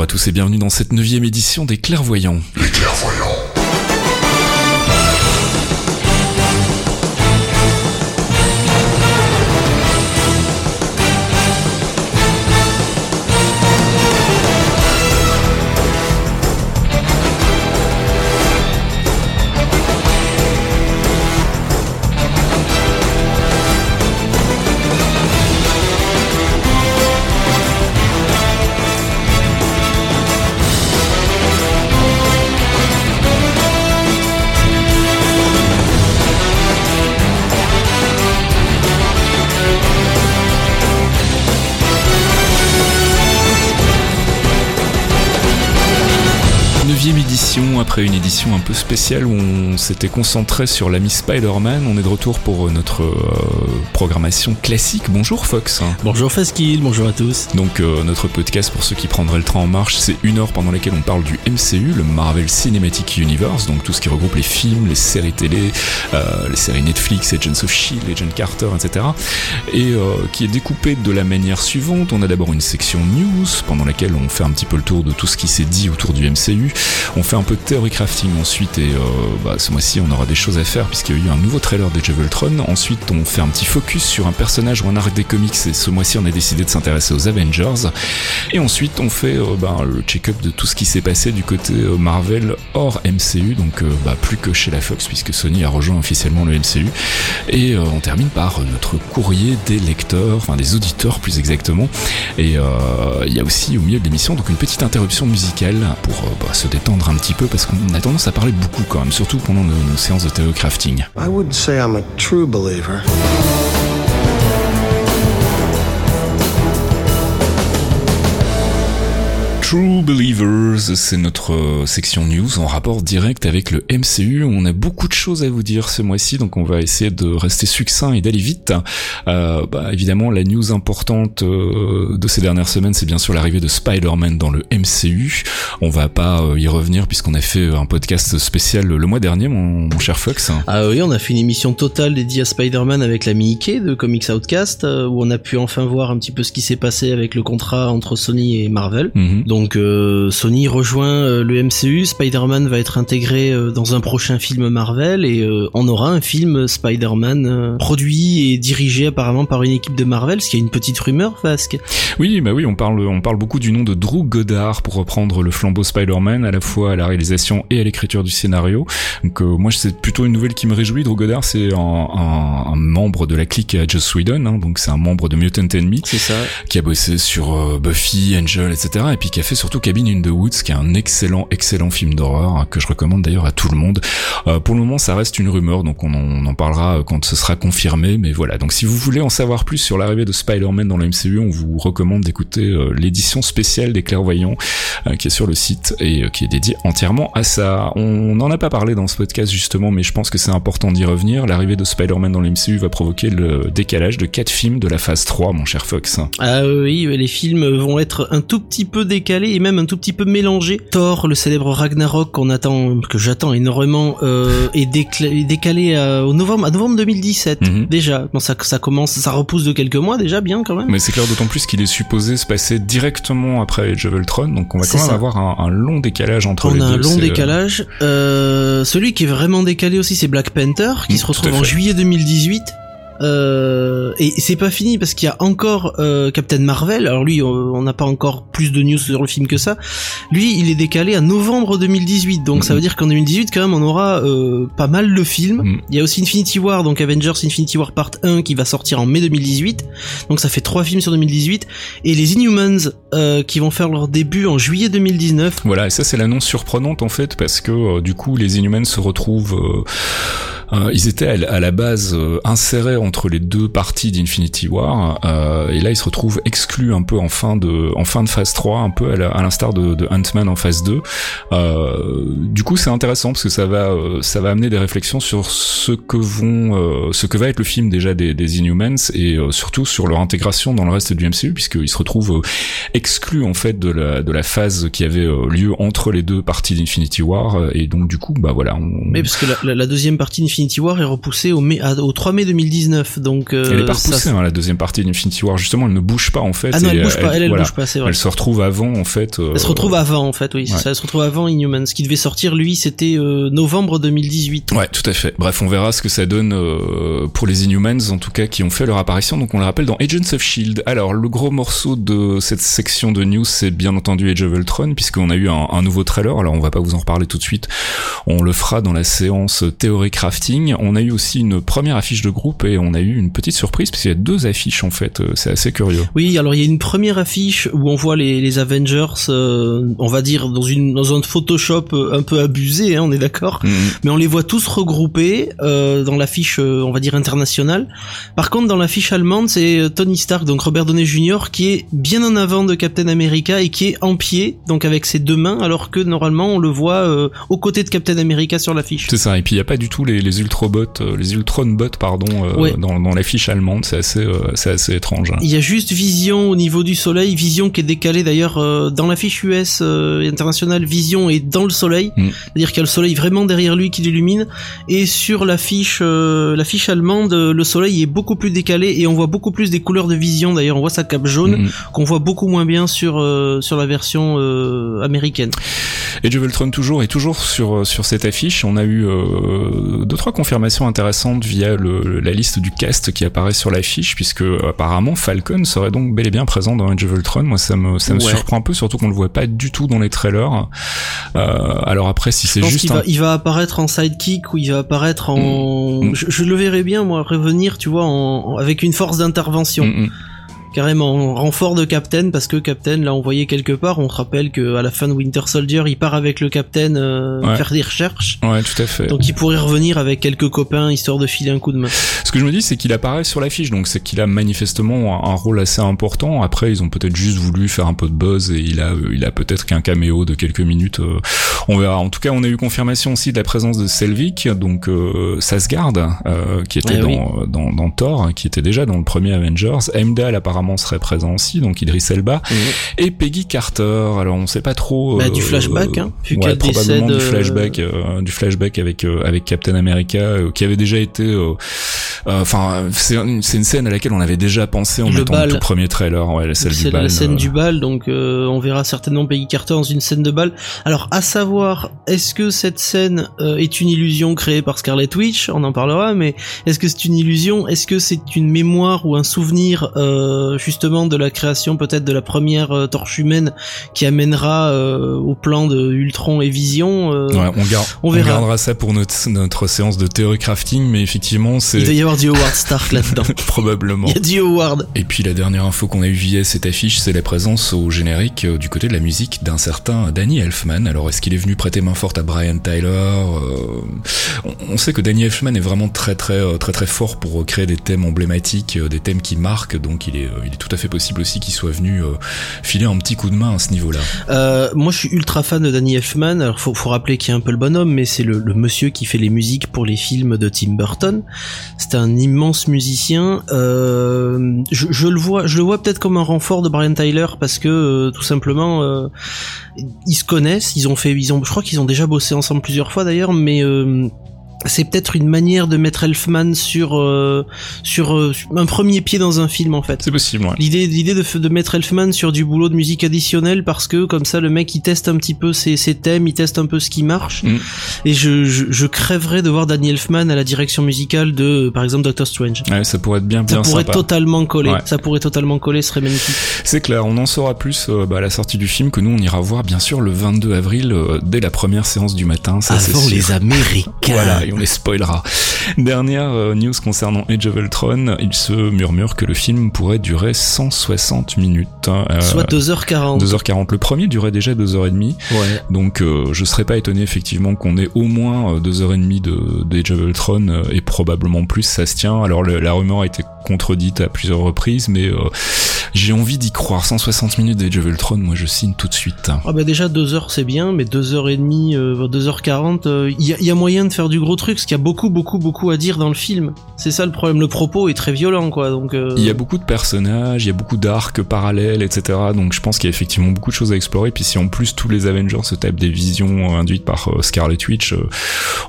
Bonjour à tous et bienvenue dans cette neuvième édition des Clairvoyants. Les clairvoyants. Après une édition un peu spéciale où on s'était concentré sur l'ami Spider-Man, on est de retour pour euh, notre euh, programmation classique. Bonjour Fox. Bonjour Faskill, bonjour à tous. Donc euh, notre podcast pour ceux qui prendraient le train en marche, c'est une heure pendant laquelle on parle du MCU, le Marvel Cinematic Universe, donc tout ce qui regroupe les films, les séries télé, euh, les séries Netflix, Agents of Shield, Agent Carter, etc. Et qui est découpé de la manière suivante. On a d'abord une section news pendant laquelle on fait un petit peu le tour de tout ce qui s'est dit autour du MCU. On fait un peu de theory crafting ensuite et euh, bah, ce mois-ci on aura des choses à faire puisqu'il y a eu un nouveau trailer de Ultron. Ensuite on fait un petit focus sur un personnage ou un arc des comics et ce mois-ci on a décidé de s'intéresser aux Avengers. Et ensuite on fait euh, bah, le check-up de tout ce qui s'est passé du côté euh, Marvel hors MCU, donc bah, plus que chez la Fox puisque Sony a rejoint officiellement le MCU. Et on termine par notre courrier des lecteurs, enfin des auditeurs plus exactement. Et il y a aussi au milieu de l'émission donc une petite interruption musicale pour se détendre un petit peu parce qu'on a tendance à parler beaucoup quand même, surtout pendant nos, séances de believer. True Believers, c'est notre euh, section news en rapport direct avec le MCU. On a beaucoup de choses à vous dire ce mois-ci, donc on va essayer de rester succinct et d'aller vite. Euh, bah, évidemment, la news importante euh, de ces dernières semaines, c'est bien sûr l'arrivée de Spider-Man dans le MCU. On va pas euh, y revenir puisqu'on a fait un podcast spécial le mois dernier, mon, mon cher Fox. Ah oui, on a fait une émission totale dédiée à Spider-Man avec l'ami Ike de Comics Outcast, où on a pu enfin voir un petit peu ce qui s'est passé avec le contrat entre Sony et Marvel. Mhm. Donc euh, Sony rejoint euh, le MCU, Spider-Man va être intégré euh, dans un prochain film Marvel et on aura un film Spider-Man produit et dirigé apparemment par une équipe de Marvel, ce qui est une petite rumeur, Fasque. Oui, bah oui, on parle, on parle beaucoup du nom de Drew Goddard pour reprendre le flambeau Spider-Man à la fois à la réalisation et à l'écriture du scénario. Donc moi, c'est plutôt une nouvelle qui me réjouit. Drew Goddard, c'est un, un- un membre de la clique à Joss Whedon, hein, donc c'est un membre de Mutant Enemy C'est ça. qui a bossé sur Buffy, Angel, etc. Et puis qui a fait surtout Cabin in the Woods, qui est un excellent, excellent film d'horreur hein, que je recommande d'ailleurs à tout le monde. Euh, pour le moment, ça reste une rumeur, donc on en, parlera euh, quand ce sera confirmé. Mais voilà, donc si vous voulez en savoir plus sur l'arrivée de Spider-Man dans le MCU, on vous recommande d'écouter euh, l'édition spéciale des Clairvoyants qui est sur le site et qui est dédiée entièrement à ça. On n'en a pas parlé dans ce podcast justement, mais je pense que c'est important d'y revenir. L'arrivée de Spider-Man dans le MCU va provoquer le décalage de quatre films de la phase 3, mon cher Fox. Ah oui, les films vont être un tout petit peu décalés et même un tout petit peu mélangés. Thor, le célèbre Ragnarok qu'on attend, que j'attends énormément, euh, est, décalé à, au novembre, à novembre 2017 Mhm. déjà. Bon, ça, ça commence, ça repousse de quelques mois déjà, bien quand même. Mais c'est clair d'autant plus qu'il est supposé se passer directement après Age of Ultron, donc on va quand même ça. avoir un, un long décalage entre On les a deux. un long euh, décalage. Euh, celui qui est vraiment décalé aussi, c'est Black Panther, qui Mm, se retrouve en juillet 2018. Euh, et c'est pas fini parce qu'il y a encore euh, Captain Marvel. Alors lui, on n'a pas encore plus de news sur le film que ça. Lui, il est décalé à novembre 2018. Donc ça Mhm. veut dire qu'en 2018, quand même, on aura euh, pas mal de films. Mhm. Il y a aussi Infinity War, donc Avengers Infinity War Part 1 qui va sortir en mai 2018. Donc ça fait trois films sur 2018. Et les Inhumans euh, qui vont faire leur début en juillet 2019. Voilà, et ça c'est l'annonce surprenante en fait parce que euh, du coup les Inhumans se retrouvent euh, ils étaient à, la base euh, insérés entre les deux parties d'Infinity War euh, et là ils se retrouvent exclus un peu en fin de en fin de phase 3 un peu à l'instar de, de Ant-Man en phase 2. Euh, du coup c'est intéressant parce que ça va euh, ça va amener des réflexions sur ce que vont ce que va être le film déjà des, des Inhumans et surtout sur leur intégration dans le reste du MCU puisqu'ils se retrouvent exclus en fait de la de la phase qui avait lieu entre les deux parties d'Infinity War et donc du coup bah voilà. Mais parce que la, la- la deuxième partie d'Infinity d'Infinity War est repoussée au, mai, au 3 mai 2019. Donc, euh, elle est pas repoussée, hein, la deuxième partie d'Infinity War. Justement, elle ne bouge pas en fait. Ah non, elle bouge pas. Elle, elle bouge pas, c'est vrai. Elle se retrouve avant en fait. Euh, elle se retrouve avant en fait, oui. Ça, elle se retrouve avant Inhumans. Ce qui devait sortir, lui, c'était euh, novembre 2018. Ouais, tout à fait. Bref, on verra ce que ça donne pour les Inhumans, en tout cas, qui ont fait leur apparition. Donc, on le rappelle dans Agents of Shield. Alors, le gros morceau de cette section de news, c'est bien entendu Age of Ultron, puisqu'on a eu un, un nouveau trailer. Alors, on va pas vous en reparler tout de suite. On le fera dans la séance théorie On a eu aussi une première affiche de groupe et on a eu une petite surprise puisqu'il y a deux affiches en fait. Euh, c'est assez curieux. Oui, alors il y a une première affiche où on voit les, les Avengers, euh, on va dire dans une dans un Photoshop euh, un peu abusé, hein, on est d'accord. Mhm. Mais on les voit tous regroupés euh, dans l'affiche, on va dire internationale. Par contre, dans l'affiche allemande, c'est Tony Stark, donc Robert Downey Jr. qui est bien en avant de Captain America et qui est en pied, donc avec ses deux mains, alors que normalement on le voit aux côtés de Captain America sur l'affiche. C'est ça. Et puis il y a pas du tout les, les Ultrobots, les Ultron bots pardon, dans, dans l'affiche allemande. C'est assez, c'est assez étrange. Hein. Il y a juste Vision au niveau du Soleil, Vision qui est décalée d'ailleurs euh, dans l'affiche US euh, internationale. Vision est dans le Soleil, mm. c'est-à-dire qu'il y a le Soleil vraiment derrière lui qui l'illumine. Et sur l'affiche, euh, l'affiche allemande, le Soleil est beaucoup plus décalé et on voit beaucoup plus des couleurs de Vision. D'ailleurs, on voit sa cape jaune mm. qu'on voit beaucoup moins bien sur sur la version américaine. Et of Ultron toujours et toujours sur sur cette affiche, on a eu deux trois confirmations intéressantes via le, la liste du cast qui apparaît sur l'affiche, puisque apparemment Falcon serait donc bel et bien présent dans Age of Ultron. Moi, ça me, ça me surprend un peu, surtout qu'on le voit pas du tout dans les trailers. Euh, alors après, si c'est juste, va, il va apparaître en sidekick ou il va apparaître en, mm. je, le verrais bien moi revenir, tu vois, en, avec une force d'intervention. Mm, mm carrément renfort de Captain parce que Captain l'a envoyé quelque part. On se rappelle que à la fin de Winter Soldier, il part avec le Captain euh, faire des recherches. Ouais, tout à fait. Donc il pourrait revenir avec quelques copains histoire de filer un coup de main. Ce que je me dis, c'est qu'il apparaît sur l'affiche, donc c'est qu'il a manifestement un, rôle assez important. Après, ils ont peut-être juste voulu faire un peu de buzz et il a, il a peut-être qu'un caméo de quelques minutes. Euh, on verra. En tout cas, on a eu confirmation aussi de la présence de Selvig, donc euh, Sasgard, euh, qui était eh dans, dans, dans, Thor, qui était déjà dans le premier Avengers. Heimdall apparemment serait présent aussi, donc Idris Elba mhm. et Peggy Carter. Alors on sait pas trop. Bah, du euh, flashback, hein, ouais, probablement du flashback, euh, du flashback avec euh, avec Captain America, qui avait déjà été. Enfin, c'est une, une, scène à laquelle on avait déjà pensé en mettant le tout premier trailer, ouais, la scène du bal. la scène du bal, donc on verra certainement Peggy Carter dans une scène de bal. Alors à savoir, est-ce que cette scène est une illusion créée par Scarlet Witch? On en parlera, mais est-ce que c'est une illusion? Est-ce que c'est une mémoire ou un souvenir euh, justement de la création peut-être de la première euh, torche humaine qui amènera euh, au plan de Ultron et Vision. Euh, ouais, on, garde, on, verra. gardera ça pour notre, notre séance de théorie crafting, mais effectivement c'est... Il va y avoir du Howard Stark là-dedans. Probablement. Il y a du Howard. Et puis la dernière info qu'on a eu via cette affiche, c'est la présence au générique du côté de la musique d'un certain Danny Elfman. Alors est-ce qu'il est venu prêter main forte à Brian Tyler on, sait que Danny Elfman est vraiment très très très très fort pour créer des thèmes emblématiques, des thèmes qui marquent, donc il est il est tout à fait possible aussi qu'il soit venu euh, filer un petit coup de main à ce niveau-là. Euh, moi, je suis ultra fan de Danny Elfman. Alors, faut, rappeler qu'il est un peu le bonhomme, mais c'est le, monsieur qui fait les musiques pour les films de Tim Burton. C'est un immense musicien. Euh, je, le vois, je le vois peut-être comme un renfort de Brian Tyler parce que tout simplement, ils se connaissent. Ils ont fait, ils ont, je crois qu'ils ont déjà bossé ensemble plusieurs fois d'ailleurs, mais c'est peut-être une manière de mettre Elfman sur euh, sur euh, un premier pied dans un film en fait. C'est possible. Ouais. L'idée l'idée de, de mettre Elfman sur du boulot de musique additionnelle parce que comme ça le mec il teste un petit peu ses, ses thèmes, il teste un peu ce qui marche. Mm. Et je, je, je crèverais de voir Danny Elfman à la direction musicale de par exemple Doctor Strange. Ouais, ça pourrait être bien bien Ça pourrait totalement coller. Ça pourrait totalement coller, ce serait magnifique. C'est clair, on en saura plus euh, bah, à la sortie du film que nous on ira voir bien sûr le 22 avril dès la première séance du matin. Ça, Avant les Américains. Voilà on les spoilera. Dernière euh, news concernant Age of Ultron, il se murmure que le film pourrait durer 160 minutes. Hein. Euh, Soit 2h40. 2h40. Le premier durait déjà 2h30. Ouais. Donc euh, je serais pas étonné effectivement qu'on ait au moins 2h30 de d'Age of Ultron et probablement plus, ça se tient. Alors la rumeur a été contredite à plusieurs reprises, mais J'ai envie d'y croire. 160 minutes d'Age of Ultron, moi je signe tout de suite. Ah bah déjà 2 heures c'est bien, mais 2 heures et demie, euh, 2h40, il y, a, y, a moyen de faire du gros truc, parce qu'il y a beaucoup beaucoup beaucoup à dire dans le film. C'est ça le problème, le propos est très violent quoi. Donc euh, il y a beaucoup de personnages, il y a beaucoup d'arcs parallèles, etc. Donc je pense qu'il y a effectivement beaucoup de choses à explorer. Puis si en plus tous les Avengers se tapent des visions induites par euh, Scarlet Witch, euh,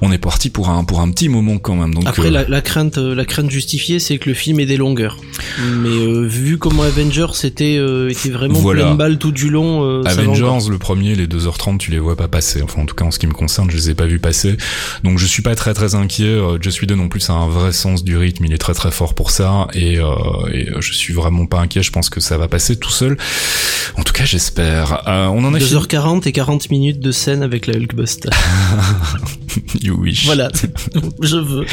on est parti pour un pour un petit moment quand même. Donc après la, la, crainte la crainte justifiée, c'est que le film des longueurs. Mais vu comment Avengers était était vraiment voilà. pleine balle tout du long. Avengers, le premier, les 2h30, tu les vois pas passer. Enfin en tout cas en ce qui me concerne, je les ai pas vus passer. Donc je suis pas très très inquiet. Je suis de non plus a un vrai sens du rythme, il est très très fort pour ça et, euh, et je suis vraiment pas inquiet. Je pense que ça va passer tout seul. En tout cas, j'espère. Euh, on en a 2h40 et 40 minutes de scène avec la Hulkbuster. you wish. Voilà, je veux.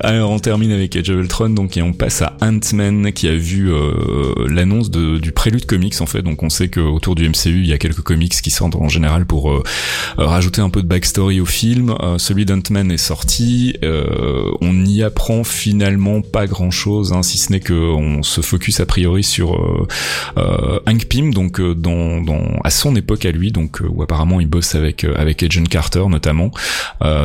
Alors on termine avec Age of Ultron donc et on passe à Ant-Man qui a vu euh, l'annonce du prélude comics en fait. Donc on sait qu'autour du MCU il y a quelques comics qui sortent en général pour euh, rajouter un peu de backstory au film. Euh, celui d'Ant-Man est sorti. On y apprend finalement pas grand chose, hein, si ce n'est que on se focus a priori sur Hank Pym donc à son époque à lui donc où apparemment il bosse avec avec Agent Carter notamment.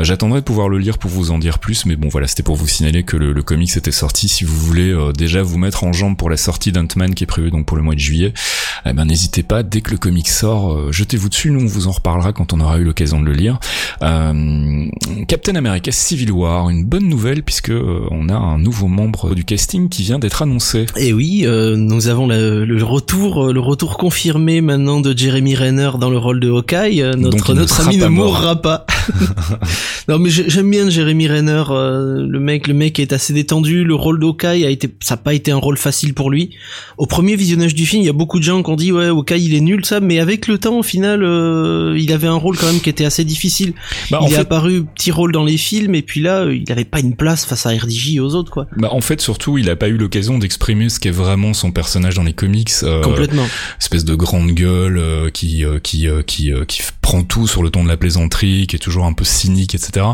J'attendrai de pouvoir le lire pour vous en dire plus, mais bon voilà c'était pour vous signaler que le comics était sorti. Si vous voulez déjà vous mettre en jambe pour la sortie d'Ant-Man qui est prévue donc pour le mois de juillet, eh ben n'hésitez pas dès que le comic sort, jetez-vous dessus. Nous on vous en reparlera quand on aura eu l'occasion de le lire. Euh, Captain America Civil War, une bonne nouvelle puisque euh, on a un nouveau membre du casting qui vient d'être annoncé. Et oui, euh, nous avons le, le, retour, le retour confirmé maintenant de Jeremy Renner dans le rôle de Hawkeye. Notre notre ami ne mourra pas. non mais j'aime bien Jeremy Renner, le mec, le mec est assez détendu. Le rôle de Hawkeye a été, ça n'a pas été un rôle facile pour lui. Au premier visionnage du film, il y a beaucoup de gens qui ont dit ouais Hawkeye il est nul ça, mais avec le temps au final, il avait un rôle quand même qui était assez difficile. Bah, il est fait... apparu petit rôle dans les films et puis là, il n'avait pas une place face à RDJ et aux autres quoi. Bah en fait surtout, il a pas eu l'occasion d'exprimer ce qu'est vraiment son personnage dans les comics. Euh, Complètement. Espèce de grande gueule euh, qui euh, qui euh, qui qui prend tout sur le ton de la plaisanterie, qui est toujours un peu cynique, etc.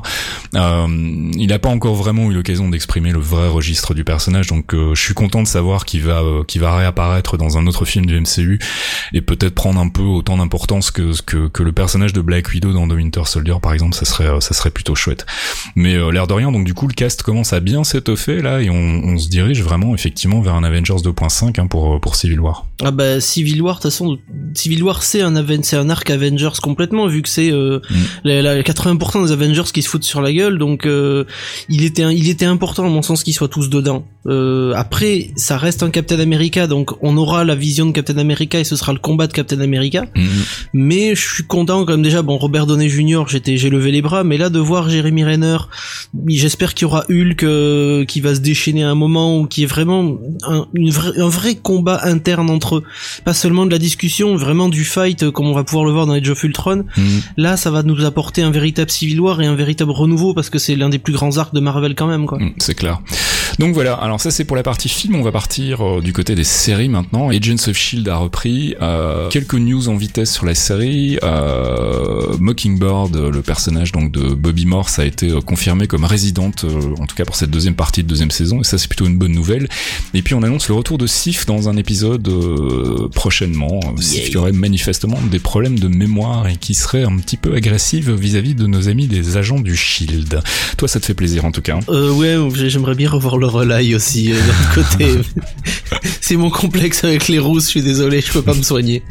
il n'a pas encore vraiment eu l'occasion d'exprimer le vrai registre du personnage, donc je suis content de savoir qu'il va qu'il va réapparaître dans un autre film du MCU et peut-être prendre un peu autant d'importance que, que que le personnage de Black Widow dans The Winter Soldier par exemple. Ça serait ça serait plutôt chouette. Mais euh, l'air de rien donc du coup le cast commence à bien s'étoffer là et on, on, se dirige vraiment effectivement vers un Avengers 2.5 hein, pour pour Civil War. Ah bah Civil War de toute façon Civil War c'est un c'est un arc Avengers complètement vu que c'est euh, mm. la, la, 80% des Avengers qui se foutent sur la gueule. Donc euh, il était il était important à mon sens qu'ils soient tous dedans. Euh, après ça reste un Captain America donc on aura la vision de Captain America et ce sera le combat de Captain America. Mm. mais je suis content quand même déjà bon Robert Downey Jr j'étais j'ai levé les bras mais là de voir Jeremy Renner j'espère qu'il y aura Hulk euh, qui va se déchaîner à un moment ou qui est vraiment un, une vraie, un vrai combat interne entre eux. Pas seulement de la discussion vraiment du fight euh, comme on va pouvoir le voir dans Age of Ultron. Mm. là ça va nous apporter un véritable Civil War et un véritable renouveau parce que c'est l'un des plus grands arcs de Marvel quand même quoi. Mm, c'est clair donc voilà alors ça c'est pour la partie film. On va partir euh, du côté des séries maintenant. Agents of Shield a repris euh, quelques news en vitesse sur la série. Euh, Mockingbird le personnage donc de Bobby Morse a été euh, confirmé comme résidente euh, en tout cas pour cette deuxième partie de deuxième saison. Et ça c'est plutôt une bonne nouvelle. Et puis on annonce le retour de Sif dans un épisode euh, prochainement. Sif qui aurait manifestement des problèmes de mémoire et qui serait un petit peu agressive vis-à-vis -vis de nos amis des agents du Shield toi ça te fait plaisir en tout cas euh, ouais j'aimerais bien revoir le relais aussi euh, d'un côté c'est mon complexe avec les rousses je suis désolé je peux pas me soigner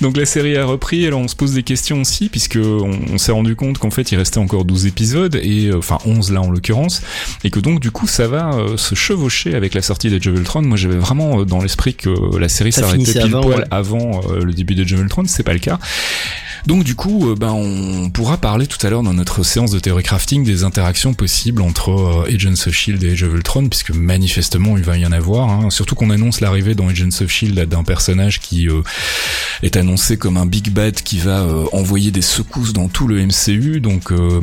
donc la série a repris, alors on se pose des questions aussi, puisque on, on s'est rendu compte qu'en fait il restait encore 12 épisodes, et euh, enfin 11 là en l'occurrence, et que donc du coup ça va euh, se chevaucher avec la sortie de of Ultron. Moi j'avais vraiment euh, dans l'esprit que la série s'arrêtait pile avant, poil ouais. avant le début de of Ultron, c'est pas le cas. Donc du coup, euh, ben on pourra parler tout à l'heure dans notre séance de théorie crafting des interactions possibles entre euh, Agents of Shield et Age of Ultron, puisque manifestement il va y en avoir. Hein. Surtout qu'on annonce l'arrivée dans Agents of Shield d'un personnage qui euh, est annoncé comme un big bad qui va euh, envoyer des secousses dans tout le MCU. Donc euh,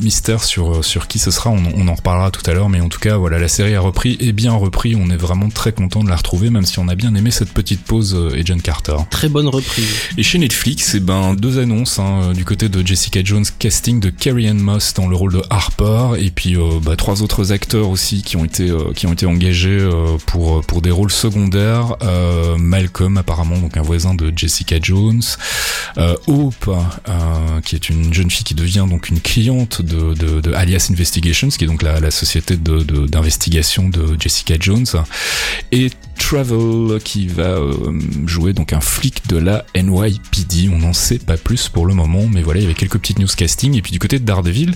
mystère sur sur qui ce sera, on, on en reparlera tout à l'heure. Mais en tout cas, voilà, la série a repris et bien repris. On est vraiment très content de la retrouver, même si on a bien aimé cette petite pause Agent Carter. Très bonne reprise. Et chez Netflix, et ben deux annonces hein, du côté de Jessica Jones, casting de Carrie Ann Moss dans le rôle de Harper, et puis bah, trois autres acteurs aussi qui ont été qui ont été engagés pour pour des rôles secondaires. Malcolm apparemment donc un voisin de Jessica Jones, Hope qui est une jeune fille qui devient donc une cliente de, Alias Investigations, qui est donc la, la société d'investigation de, de Jessica Jones, et Travel qui va euh, jouer donc un flic de la NYPD. On n'en sait pas plus pour le moment, mais voilà, il y avait quelques petites news casting. Et puis du côté de Daredevil,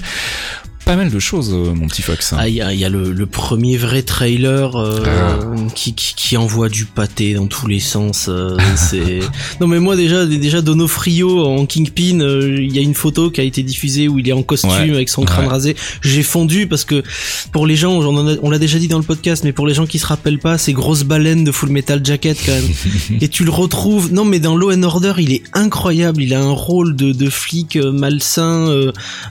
pas mal de choses, euh, mon petit Fox. Ah, il y a, y a le, le, premier vrai trailer euh, ah. qui, qui, qui, envoie du pâté dans tous les sens. Euh, c'est non mais moi déjà déjà Donofrio en Kingpin, il y a une photo qui a été diffusée où il est en costume avec son crâne rasé. J'ai fondu parce que pour les gens, on, on l'a déjà dit dans le podcast, mais pour les gens qui se rappellent pas, c'est grosse baleine de Full Metal Jacket quand même. Et tu le retrouves. Non mais dans Law and Order, il est incroyable. Il a un rôle de, de flic malsain,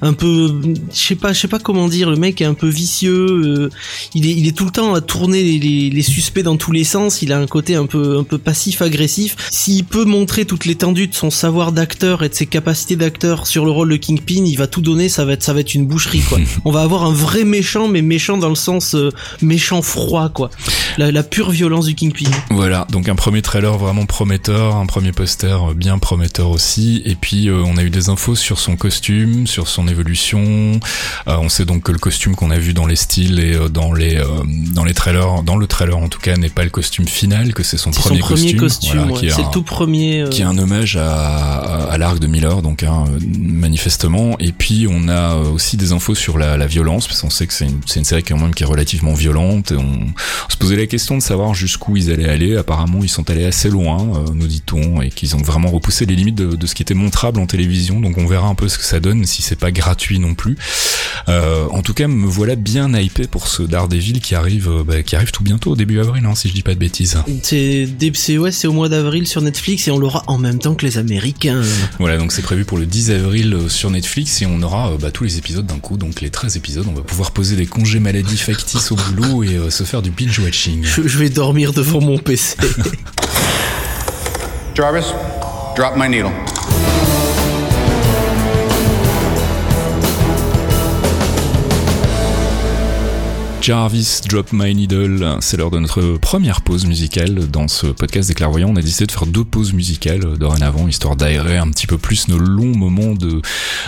un peu, je sais pas, sais pas comment dire, le mec est un peu vicieux, euh, il, est, il est tout le temps à tourner les, les, suspects dans tous les sens, il a un côté un peu, un peu passif-agressif. S'il peut montrer toute l'étendue de son savoir d'acteur et de ses capacités d'acteur sur le rôle de Kingpin, il va tout donner, ça va être, ça va être une boucherie quoi. On va avoir un vrai méchant, mais méchant dans le sens euh, méchant froid quoi. La, la, pure violence du Kingpin. Voilà, donc un premier trailer vraiment prometteur, un premier poster bien prometteur aussi, et puis euh, on a eu des infos sur son costume, sur son évolution, euh, on sait donc que le costume qu'on a vu dans les styles et euh, dans les euh, dans les trailers, dans le trailer en tout cas, n'est pas le costume final, que c'est son, premier, son premier costume. c'est le tout premier. Qui est un hommage à, à, l'arc de Miller, donc hein, manifestement. Et puis on a aussi des infos sur la, la violence, parce qu'on sait que c'est une, une, série quand même qui est relativement violente. Et on, se posait la question de savoir jusqu'où ils allaient aller. Apparemment, ils sont allés assez loin, nous dit-on, et qu'ils ont vraiment repoussé les limites de, de, ce qui était montrable en télévision. Donc on verra un peu ce que ça donne, si c'est pas gratuit non plus. Euh, en tout cas, me voilà bien hypé pour ce Daredevil qui arrive, euh, bah, qui arrive tout bientôt, début avril, hein, si je dis pas de bêtises. C'est ouais, c'est au mois d'avril sur Netflix et on l'aura en même temps que les Américains. Voilà, donc c'est prévu pour le 10 avril euh, sur Netflix et on aura bah, tous les épisodes d'un coup, donc les 13 épisodes. On va pouvoir poser des congés maladie factices au boulot et se faire du binge watching. Je, je vais dormir devant mon PC. Jarvis, drop my needle. Jarvis Drop My Needle. C'est l'heure de notre première pause musicale dans ce podcast des clairvoyants. On a décidé de faire deux pauses musicales dorénavant, histoire d'aérer un petit peu plus nos longs moments de,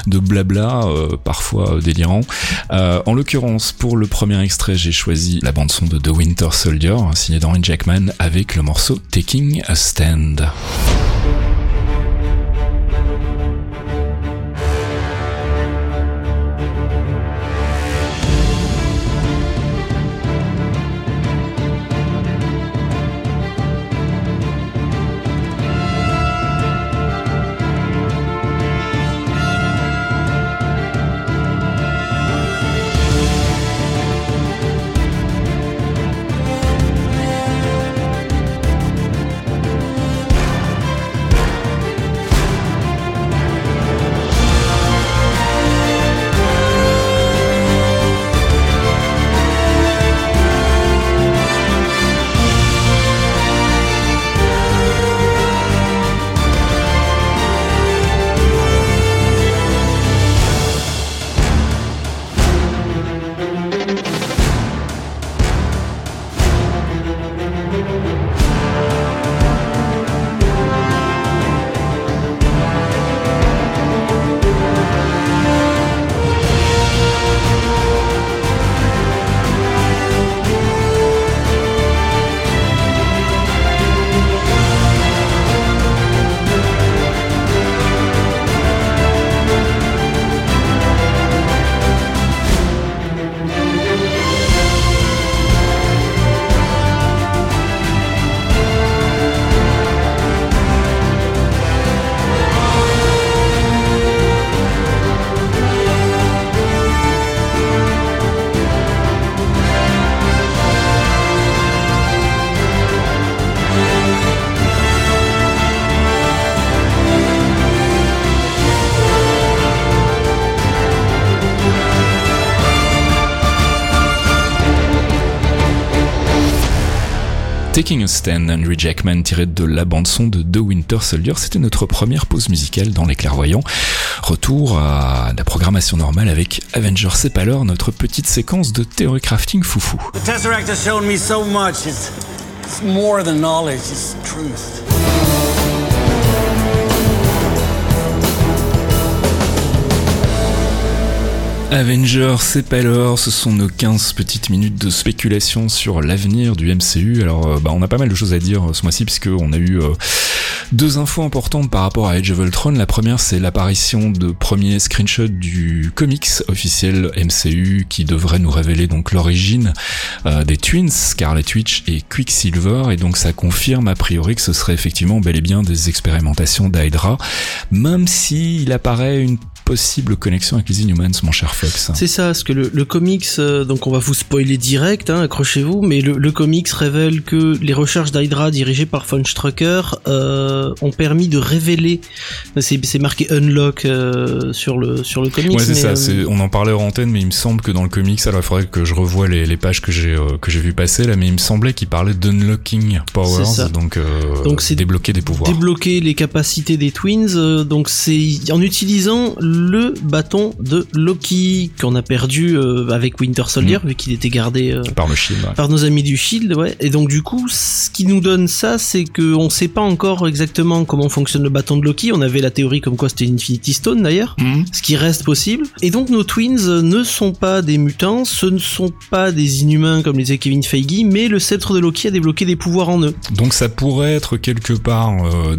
de blabla, euh, parfois délirants. Euh, en l'occurrence, pour le premier extrait, j'ai choisi la bande son de The Winter Soldier, signée d'Henry Jackman, avec le morceau Taking a Stand. Stand, Henry Jackman tiré de la bande-son de The Winter Soldier. C'était notre première pause musicale dans les clairvoyants. Retour à la programmation normale avec Avengers C'est pas l'heure, notre petite séquence de théorie crafting foufou. The Tesseract. Avengers, c'est pas l'heure, ce sont nos 15 petites minutes de spéculation sur l'avenir du MCU. Alors, euh, bah, on a pas mal de choses à dire euh, ce mois-ci, puisque on a eu euh, deux infos importantes par rapport à Age of Ultron. La première, c'est l'apparition de premiers screenshots du comics officiel MCU qui devrait nous révéler donc l'origine des twins, Scarlet Witch et Quicksilver, et donc ça confirme a priori que ce serait effectivement bel et bien des expérimentations d'Hydra, même si il apparaît une possible connexion avec les Inhumans, mon cher Fox. C'est ça, parce que le, le comics, euh, donc on va vous spoiler direct, hein, accrochez-vous, mais le, le, comics révèle que les recherches d'Hydra dirigées par Von Strucker euh, ont permis de révéler, c'est marqué unlock euh, sur le sur le comics. Ouais, c'est ça. on en parlait en antenne, mais il me semble que dans le comics, alors il faudrait que je revoie les, les pages que j'ai que j'ai vu passer là, mais il me semblait qu'il parlait d'unlocking powers, donc Donc c'est débloquer des pouvoirs. débloquer les capacités des twins. donc c'est en utilisant le bâton de Loki qu'on a perdu euh, avec Winter Soldier vu qu'il était gardé euh, par le shield. ouais. par nos amis du Shield, ouais. Et donc du coup, ce qui nous donne ça, c'est que on sait pas encore exactement comment fonctionne le bâton de Loki. On avait la théorie comme quoi c'était une Infinity Stone d'ailleurs, Mhm. ce qui reste possible. Et donc nos twins ne sont pas des mutants, ce ne sont pas des inhumains comme les disait Kevin Feige, mais le sceptre de Loki a débloqué des pouvoirs en eux. Donc ça pourrait être quelque part, euh,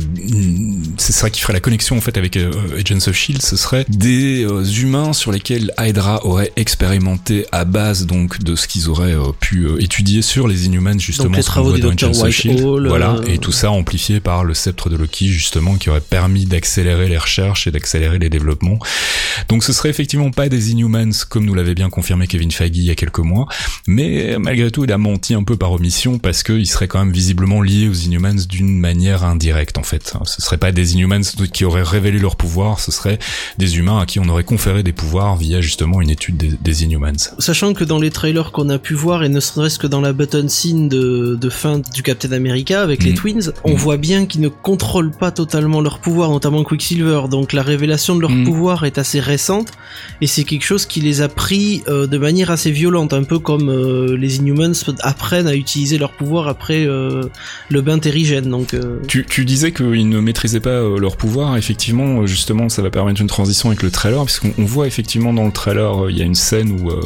c'est ça qui ferait la connexion en fait avec Agents of Shield. Ce serait des euh, humains sur lesquels Hydra aurait expérimenté à base donc de ce qu'ils auraient euh, pu euh, étudier sur les Inhumans justement. Donc les travaux dans Dr. Whitehall, Voilà, et tout ça amplifié par le sceptre de Loki justement qui aurait permis d'accélérer les recherches et d'accélérer les développements. Donc ce serait effectivement pas des Inhumans comme nous l'avait bien confirmé Kevin Feige il y a quelques mois, mais malgré tout il a menti un peu par omission parce qu'il serait quand même visiblement lié aux Inhumans d'une manière indirecte en fait. Ce serait pas des Inhumans qui auraient révélé leur pouvoir, ce serait des humains à qui on aurait conféré des pouvoirs via justement une étude des, des Inhumans. Sachant que dans les trailers qu'on a pu voir, et ne serait-ce que dans la button scene de, de fin du Captain America avec les Mhm. Twins, on Mhm. voit bien qu'ils ne contrôlent pas totalement leur pouvoir, notamment Quicksilver. Donc la révélation de leur Mhm. pouvoir est assez récente, et c'est quelque chose qui les a pris euh, de manière assez violente, un peu comme euh, les Inhumans apprennent à utiliser leur pouvoir après euh, le bain terrigène. Donc Tu, tu disais qu'ils ne maîtrisaient pas leur pouvoir. Effectivement, justement, ça va permettre une transition avec le trailer, puisqu'on on voit effectivement dans le trailer, euh, il y a une scène où euh,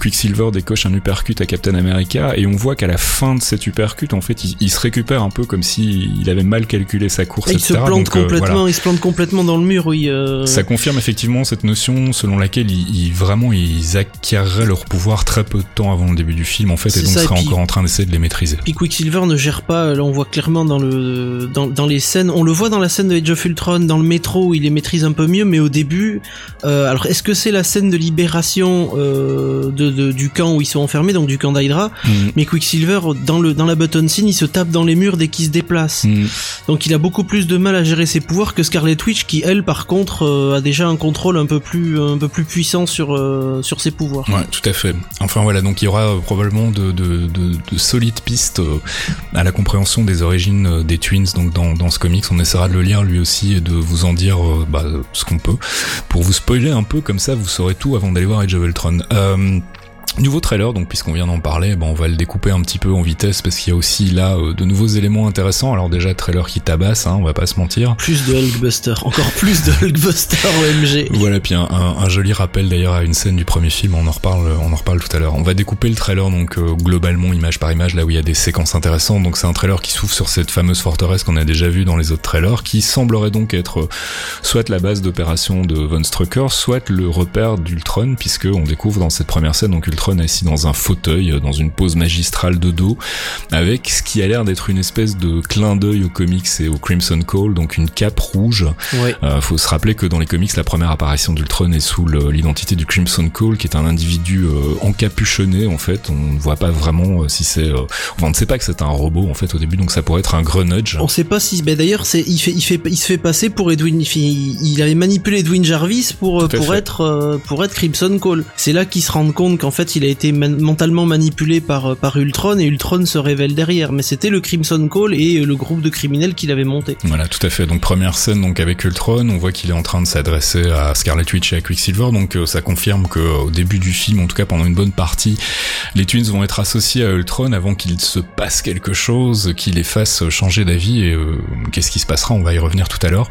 Quicksilver décoche un uppercut à Captain America, et on voit qu'à la fin de cet uppercut, en fait, il, il se récupère un peu comme si il avait mal calculé sa course, il se etc. plante Donc, euh, complètement, voilà. il se plante complètement dans le mur, oui. euh, Ça confirme effectivement cette notion selon laquelle ils, ils- vraiment ils acquéreraient leur pouvoir très peu de temps avant le début du film en fait et donc ça, et seraient encore en train d'essayer de les maîtriser. Puis Quicksilver ne gère pas, là on voit clairement dans le dans, dans les scènes, on le voit dans la scène de Age of Ultron, dans le métro où il les maîtrise un peu mieux, mais au début, euh, alors est-ce que c'est la scène de libération euh, de, de- du camp où ils sont enfermés, donc du camp d'Hydra Mm. Mais Quicksilver dans le dans la button scene, il se tape dans les murs dès qu'il se déplace, Mm. donc il a beaucoup plus de mal à gérer ses pouvoirs que Scarlet Witch qui elle par contre euh, a déjà un contrôle un peu plus un peu plus puissant sur sur ses pouvoirs. Ouais, tout à fait. Enfin voilà, donc il y aura probablement de, de, de, de solides pistes à la compréhension des origines des Twins donc dans, dans ce comics. On essaiera de le lire lui aussi et de vous en dire bah, ce qu'on peut. Pour vous spoiler un peu, comme ça vous saurez tout avant d'aller voir Age of Ultron. Euh, Nouveau trailer, donc puisqu'on vient d'en parler, ben on va le découper un petit peu en vitesse parce qu'il y a aussi là euh, de nouveaux éléments intéressants. Alors déjà trailer qui tabasse, hein, on va pas se mentir. Plus de Hulkbuster, encore plus de Hulkbuster OMG. Voilà, puis un, un- un joli rappel d'ailleurs à une scène du premier film, on en reparle, on en reparle tout à l'heure. On va découper le trailer donc euh, globalement image par image, là où il y a des séquences intéressantes. Donc c'est un trailer qui s'ouvre sur cette fameuse forteresse qu'on a déjà vue dans les autres trailers, qui semblerait donc être euh, soit la base d'opération de Von Strucker, soit le repère d'Ultron, puisque on découvre dans cette première scène donc Ultron assis dans un fauteuil, euh, dans une pose magistrale de dos, avec ce qui a l'air d'être une espèce de clin d'œil aux comics et au Crimson Call, donc une cape rouge Ouais. euh, faut se rappeler que dans les comics, la première apparition d'Ultron est sous l'identité du Crimson Call, qui est un individu euh, encapuchonné en fait. On ne voit pas vraiment euh, si c'est, euh, enfin, on ne sait pas que c'est un robot en fait au début, donc ça pourrait être un Grunge. On sait pas si, ben d'ailleurs, il fait, il fait, il se fait passer pour Edwin, il, il avait manipulé Edwin Jarvis pour, pour fait. être, euh, pour être Crimson Call. C'est là qu'ils se rendent compte qu'en fait, il a été mentalement manipulé par par Ultron et Ultron se révèle derrière. Mais c'était le Crimson Call et le groupe de criminels qu'il avait monté. Voilà, tout à fait. Donc première scène donc avec Ultron, on voit qu'il est en train de s'adresser à Scarlet Witch et à Quicksilver. Donc ça confirme que au début du film, en tout cas pendant une bonne partie, les Twins vont être associés à Ultron avant qu'il se passe quelque chose, qu'il les fasse changer d'avis. Et qu'est-ce qui se passera? On va y revenir tout à l'heure.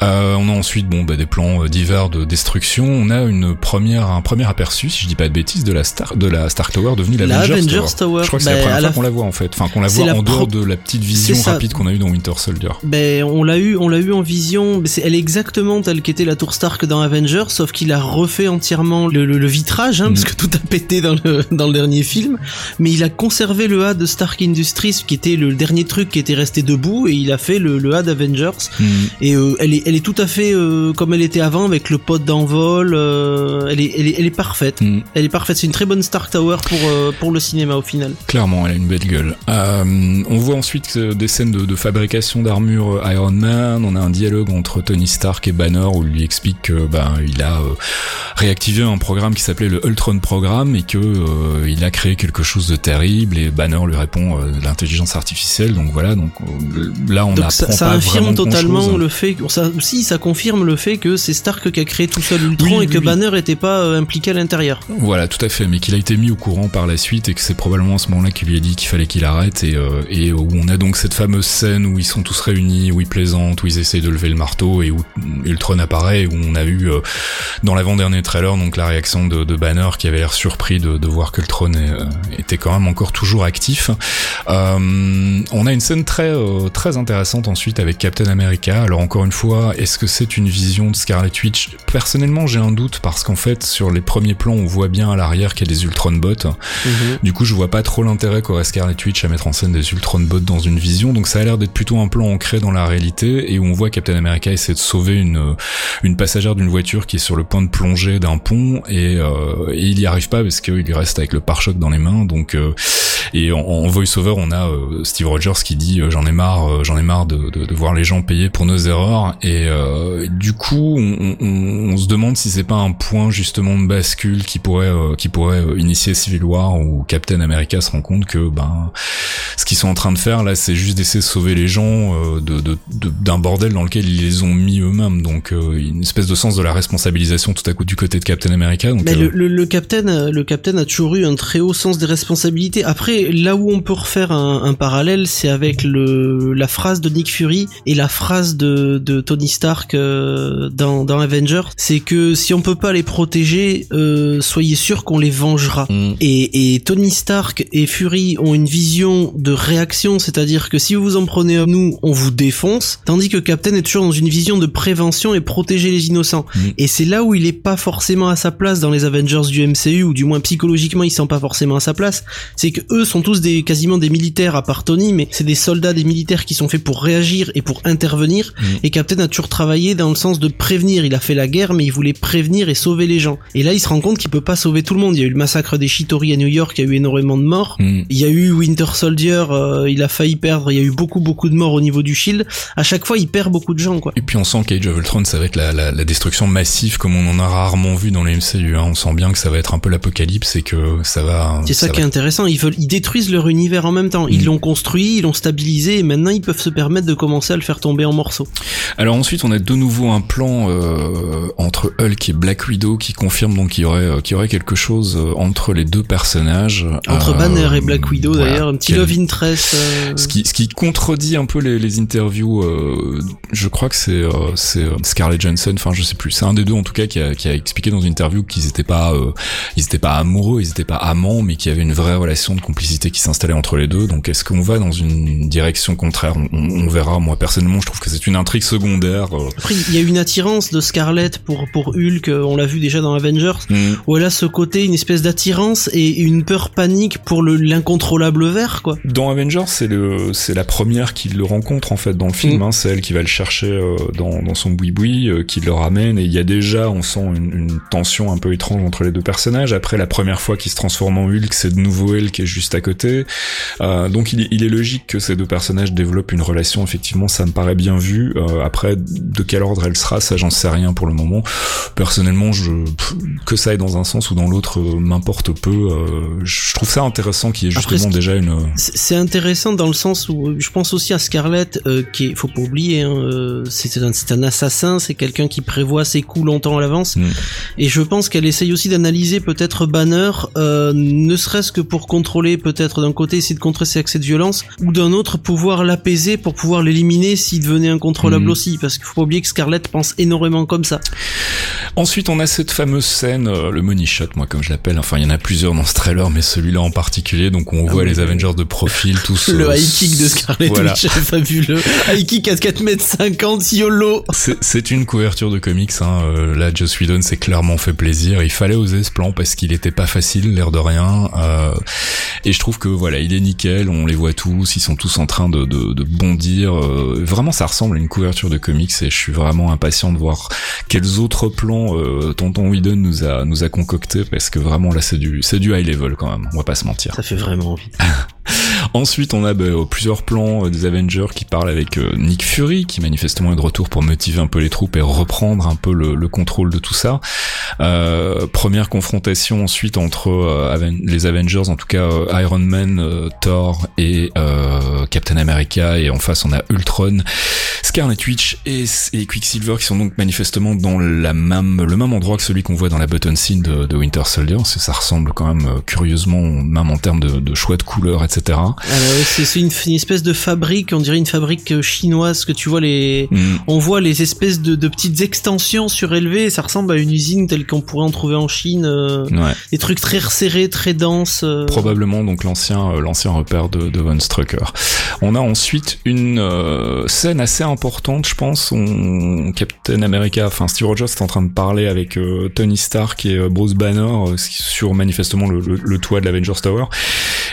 on a ensuite bon bah, des plans divers de destruction. On a une première un premier aperçu, si je dis pas de bêtises, de la Star de la Stark Tower devenue la, Avengers, Tower. Je crois que c'est la première fois qu'on la voit en fait. Enfin qu'on la voit en dehors de la petite vision rapide qu'on a eu dans Winter Soldier. Ben on l'a eu on l'a eu en vision. Elle est exactement telle qu'était la tour Stark dans Avengers, sauf qu'il a refait entièrement le, le, vitrage, hein, parce mm. que tout a pété dans le dans le dernier film. Mais il a conservé le A de Stark Industries, qui était le dernier truc qui était resté debout, et il a fait le, le A d'Avengers. Mm. Et euh, elle est elle est tout à fait euh, comme elle était avant, avec le pod d'envol. Euh, elle est elle est elle est parfaite. Mm. Elle est parfaite. C'est une très bonne Stark Tower pour pour le cinéma au final. Clairement, elle a une belle gueule. on voit ensuite des scènes de, de fabrication d'armure Iron Man. On a un dialogue entre Tony Stark et Banner où il lui explique que ben il a euh, réactivé un programme qui s'appelait le Ultron Programme et que euh, il a créé quelque chose de terrible et Banner lui répond euh, l'intelligence artificielle. Donc voilà, donc là on donc ça, ça infirme totalement le fait que ça si ça confirme le fait que c'est Stark qui a créé tout seul Ultron et que Banner était pas impliqué à l'intérieur. Voilà, tout à fait, mais qu'il a été mis au courant par la suite et que c'est probablement à ce moment-là qu'il lui a dit qu'il fallait qu'il arrête et, et où on a donc cette fameuse scène où ils sont tous réunis, où ils plaisantent, où ils essayent de lever le marteau et où Ultron apparaît, où on a eu euh, dans l'avant-dernier trailer donc la réaction de, Banner qui avait l'air surpris de, de voir que Ultron euh, était quand même encore toujours actif. Euh, on a une scène très très intéressante ensuite avec Captain America. Alors encore une fois, est-ce que c'est une vision de Scarlet Witch? Personnellement, j'ai un doute parce qu'en fait, sur les premiers plans, on voit bien à l'arrière qu'il y a des Ultron bots. Mhm. Du coup, je vois pas trop l'intérêt qu'aurait Scarlet Witch à mettre en scène des Ultron bots dans une vision. Donc ça a l'air d'être plutôt un plan ancré dans la réalité et où on voit Captain America essayer de sauver une une passagère d'une voiture qui est sur le point de plonger d'un pont et, euh, et il y arrive pas parce qu'il reste avec le pare-choc dans les mains. Donc euh, et en, en voice-over, on a euh, Steve Rogers qui dit euh, j'en ai marre, euh, j'en ai marre de, de, de, voir les gens payer pour nos erreurs. Et du coup, on, on, on, se demande si c'est pas un point justement de bascule qui pourrait qui pourrait initier Civil War où Captain America se rend compte que ben ce qu'ils sont en train de faire là, c'est juste d'essayer de sauver les gens de, d'un bordel dans lequel ils les ont mis eux-mêmes. Donc une espèce de sens de la responsabilisation tout à coup du côté de Captain America. Donc, Mais le, le, le Captain, le Captain a toujours eu un très haut sens des responsabilités. Après là où on peut refaire un, parallèle, c'est avec le la phrase de Nick Fury et la phrase de, de Tony Stark euh, dans, dans Avengers. C'est que si on peut pas les protéger, euh, soyez sûr qu'on les vengera. Mm. Et, et Tony Stark et Fury ont une vision de réaction, c'est-à-dire que si vous vous en prenez à nous, on vous défonce, tandis que Captain est toujours dans une vision de prévention et protéger les innocents. Mm. Et c'est là où il est pas forcément à sa place dans les Avengers du MCU, ou du moins psychologiquement il sent pas forcément à sa place. C'est que eux sont tous des quasiment des militaires à part Tony, mais c'est des soldats, des militaires qui sont faits pour réagir et pour intervenir. Mm. Et Captain a toujours travaillé dans le sens de prévenir. Il a fait la guerre, mais il voulait prévenir et sauver les gens. Et là, il se rend compte qu'il peut pas sauver tout le monde. Il y a eu le massacre des Shitori à New York, il y a eu énormément de morts. Mm. Il y a eu Winter Soldier, euh, il a failli perdre. Il y a eu beaucoup beaucoup de morts au niveau du Shield. À chaque fois, il perd beaucoup de gens, quoi. Et puis on sent qu'Age of Ultron, ça va être la, la, la, destruction massive comme on en a rarement vu dans les MCU. Hein. On sent bien que ça va être un peu l'apocalypse et que ça va. C'est ça, qui est intéressant. Ils veulent, ils détruisent leur univers en même temps. Ils mm. l'ont construit, ils l'ont stabilisé et maintenant ils peuvent se permettre de commencer à le faire tomber en morceaux. Alors ensuite, on a de nouveau un plan euh, entre Hulk et Black Widow qui confirme donc qu'il y aurait euh, qu'il y aurait quelque chose euh, entre les deux personnages. Entre Banner et Black Widow d'ailleurs, un petit love interest. Ce qui ce qui contredit un peu les, les interviews. je crois que c'est c'est Scarlett Johansson. Enfin, je sais plus. C'est un des deux en tout cas qui a, qui a expliqué dans une interview qu'ils étaient pas ils étaient pas amoureux, ils étaient pas amants, mais qu'il y avait une vraie relation de complicité qui s'installait entre les deux. Donc est-ce qu'on va dans une direction contraire? On, verra. Moi personnellement, je trouve que c'est une intrigue secondaire. Euh. Après, il y a une attirance de Scarlett pour pour Hulk. Euh, on l'a vu déjà dans Avengers, mm. où elle a ce côté, une espèce d'attirance et une peur panique pour le l'incontrôlable vert, quoi. Dans Avengers, c'est le c'est la première qui le rencontre en fait dans le film. Mm. Hein. c'est elle qui va le chercher euh, dans dans son boui-boui, qui le ramène. Et il y a déjà, on sent une, tension un peu étrange entre les deux personnages. Après, la première fois qu'il se transforme en Hulk, c'est de nouveau elle qui est juste juste à côté. Euh, donc il, il, est logique que ces deux personnages développent une relation. Effectivement, ça me paraît bien vu. Euh, après, de quel ordre elle sera, ça j'en sais rien pour le moment. Personnellement, je que ça aille dans un sens ou dans l'autre euh, m'importe peu. Je trouve ça intéressant qu'il y ait justement déjà une. C'est intéressant dans le sens où je pense aussi à Scarlett, qui est, faut pas oublier, hein, c'est un, un assassin, c'est quelqu'un qui prévoit ses coups longtemps à l'avance. Mm. Et je pense qu'elle essaye aussi d'analyser peut-être Banner, ne serait-ce que pour contrôler peut-être d'un côté essayer de contrer ses accès de violence, ou d'un autre pouvoir l'apaiser pour pouvoir l'éliminer s'il devenait incontrôlable mm. aussi, parce qu'il faut pas oublier que Scarlett pense énormément comme ça. Ensuite, on a cette fameuse scène, euh, le money shot, moi comme je l'appelle. Enfin, il y en a plusieurs dans ce trailer, mais celui-là en particulier. Donc, on ah voit les Avengers de profil, tous. le euh, high kick de Scarlett voilà. Witch, fabuleux. high kick à 4 mètres 50, YOLO. C'est une couverture de comics. Hein. Euh, là, Joss Whedon s'est clairement fait plaisir. Il fallait oser ce plan parce qu'il était pas facile, l'air de rien. Et je trouve que voilà, il est nickel. On les voit tous. Ils sont tous en train de, de, de bondir. vraiment, ça ressemble à une couverture de comics. Et je suis vraiment impatient de voir quels autres plans euh, Tonton Whedon nous a nous a concocté parce que vraiment là c'est du c'est du high level quand même. On va pas se mentir. Ça fait vraiment envie. Ensuite, on a bah, plusieurs plans euh, des Avengers qui parlent avec euh, Nick Fury, qui manifestement est de retour pour motiver un peu les troupes et reprendre un peu le, contrôle de tout ça. Euh, première confrontation ensuite entre les Avengers, en tout cas Iron Man, Thor et Captain America, et en face on a Ultron, Scarlet Witch et, Quicksilver qui sont donc manifestement dans la même, le même endroit que celui qu'on voit dans la button scene de, Winter Soldier. Ça ressemble quand même curieusement, même en termes de, de choix de couleurs, etc. C'est une, une, espèce de fabrique, on dirait une fabrique euh, chinoise que tu vois les, mm. on voit les espèces de, de, petites extensions surélevées. Ça ressemble à une usine telle qu'on pourrait en trouver en Chine. Euh, Des trucs très resserrés, très denses. Euh. Probablement donc l'ancien l'ancien repère de, de Von Strucker. On a ensuite une scène assez importante, je pense. On, Captain America, enfin Steve Rogers est en train de parler avec Tony Stark et Bruce Banner sur manifestement le, le, le toit de l'Avengers Tower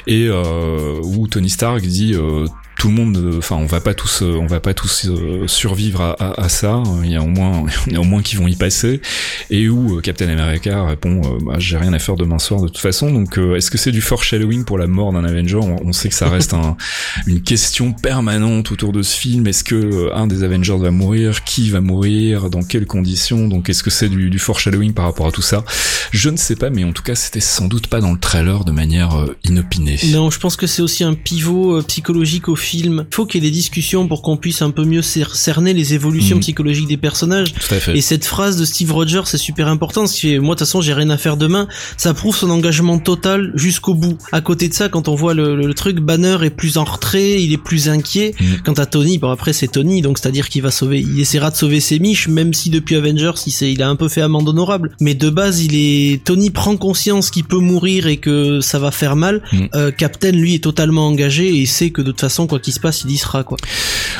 et euh, où Tony Stark dit euh, tout le monde, euh, enfin, on va pas tous, euh, on va pas tous euh, survivre à, à, à, ça. Il y a au moins, il y a au moins qui vont y passer. Et où Captain America répond, bah, j'ai rien à faire demain soir de toute façon. Donc, est-ce que c'est du foreshadowing pour la mort d'un Avenger? On, sait que ça reste un, une question permanente autour de ce film. Est-ce que un des Avengers va mourir? Qui va mourir? Dans quelles conditions? Donc, est-ce que c'est du, du foreshadowing par rapport à tout ça? Je ne sais pas, mais en tout cas, c'était sans doute pas dans le trailer de manière inopinée. Non, je pense que c'est aussi un pivot psychologique au film. Il faut qu'il y ait des discussions pour qu'on puisse un peu mieux cerner les évolutions mhm. psychologiques des personnages. Et cette phrase de Steve Rogers, c'est super important. Parce que moi, de toute façon, j'ai rien à faire demain. Ça prouve son engagement total jusqu'au bout. À côté de ça, quand on voit le, truc, Banner est plus en retrait, il est plus inquiet. Mhm. Quant à Tony, bon après c'est Tony, donc c'est-à-dire qu'il va sauver, il essaiera de sauver ses miches, même si depuis Avengers, il, il a un peu fait amende honorable. Mais de base, il est, Tony prend conscience qu'il peut mourir et que ça va faire mal. Mhm. Euh, Captain, lui, est totalement engagé et sait que de toute façon, quoi qui se passe, il y sera quoi.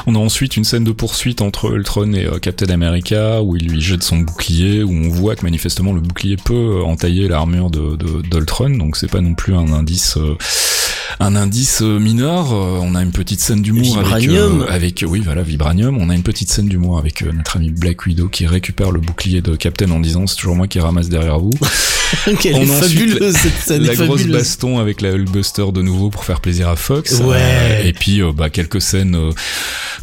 On a ensuite une scène de poursuite entre Ultron et euh, Captain America où il lui jette son bouclier, où on voit que manifestement le bouclier peut euh, entailler l'armure de d'Ultron, donc c'est pas non plus un indice. Euh, un indice mineur. On a une petite scène d'humour avec, avec, oui, voilà, Vibranium. On a une petite scène d'humour avec notre ami Black Widow qui récupère le bouclier de Captain en disant c'est toujours moi qui ramasse derrière vous. Quelle on est fabuleuse cette scène. La grosse baston avec la Hulkbuster de nouveau pour faire plaisir à Fox. Ouais. et puis bah, quelques scènes euh,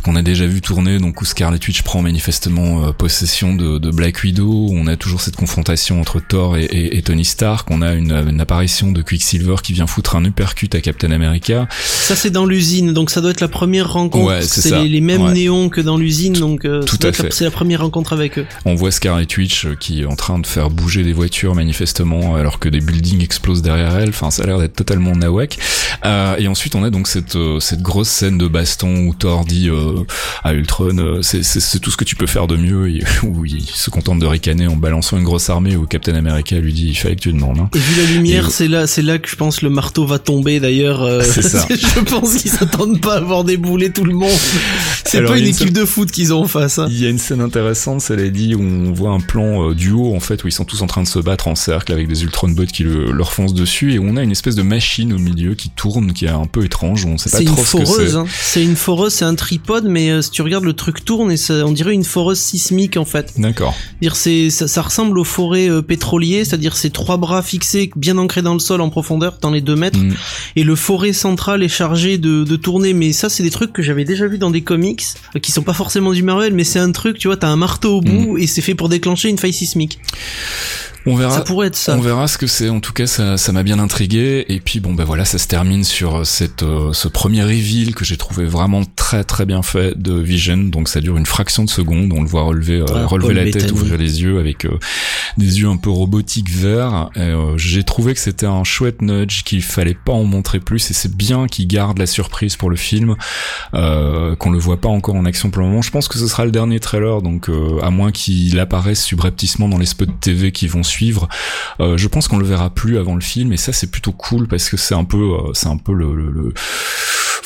qu'on a déjà vu tourner, donc où Scarlet Witch prend manifestement euh, possession de, de, Black Widow. On a toujours cette confrontation entre Thor et, et, Tony Stark. On a une, une, apparition de Quicksilver qui vient foutre un uppercut à Captain America. Ça c'est dans l'usine, donc ça doit être la première rencontre. Ouais, c'est les, les, mêmes néons que dans l'usine, donc euh, tout à fait. C'est la première rencontre avec eux. On voit Scarlet Witch qui est en train de faire bouger des voitures manifestement, alors que des buildings explosent derrière elle. Enfin, ça a l'air d'être totalement nawak. Euh, et ensuite, on a donc cette cette grosse scène de baston où Thor dit euh, à Ultron euh, c'est tout ce que tu peux faire de mieux et, où il se contente de ricaner en balançant une grosse armée où Captain America lui dit il fallait que tu demandes hein. et vu la lumière c'est là c'est là que je pense le marteau va tomber d'ailleurs euh, je pense qu'ils s'attendent pas à voir débouler tout le monde c'est pas une, équipe de foot qu'ils ont en face hein. il y a une scène intéressante ça l'a dit où on voit un plan du haut en fait où ils sont tous en train de se battre en cercle avec des Ultron bots qui leur foncent dessus et on a une espèce de machine au milieu qui tourne qui est un peu étrange on sait pas trop ce que c'est hein. c'est une foreuse c'est un tripode mais euh, si tu regardes le truc tourne et ça, on dirait une foreuse sismique en fait. D'accord. Dire c'est ça, ça ressemble aux forêts euh, pétroliers, c'est-à-dire ces trois bras fixés bien ancrés dans le sol en profondeur dans les deux mètres, Mm. et le forêt central est chargé de, de tourner. Mais ça c'est des trucs que j'avais déjà vu dans des comics euh, qui sont pas forcément du Marvel, mais c'est un truc tu vois t'as un marteau au bout et c'est fait pour déclencher une faille sismique. On verra. Ça pourrait être ça. On verra ce que c'est. En tout cas, ça, ça m'a bien intrigué. Et puis bon, ben voilà, ça se termine sur euh, cette, euh, ce premier reveal que j'ai trouvé vraiment très très bien fait de Vision. Donc ça dure une fraction de seconde. On le voit relever, euh, Ah, relever Paul la tête, Bettany. ouvrir les yeux avec euh, des yeux un peu robotiques verts. Euh, j'ai trouvé que c'était un chouette nudge qu'il fallait pas en montrer plus. Et c'est bien qu'il garde la surprise pour le film, euh, qu'on le voit pas encore en action pour le moment. Je pense que ce sera le dernier trailer. Donc euh, à moins qu'il apparaisse subrepticement dans les spots TV qui vont suivre. Euh, je pense qu'on le verra plus avant le film et ça c'est plutôt cool parce que c'est un peu euh, c'est un peu le, le- le-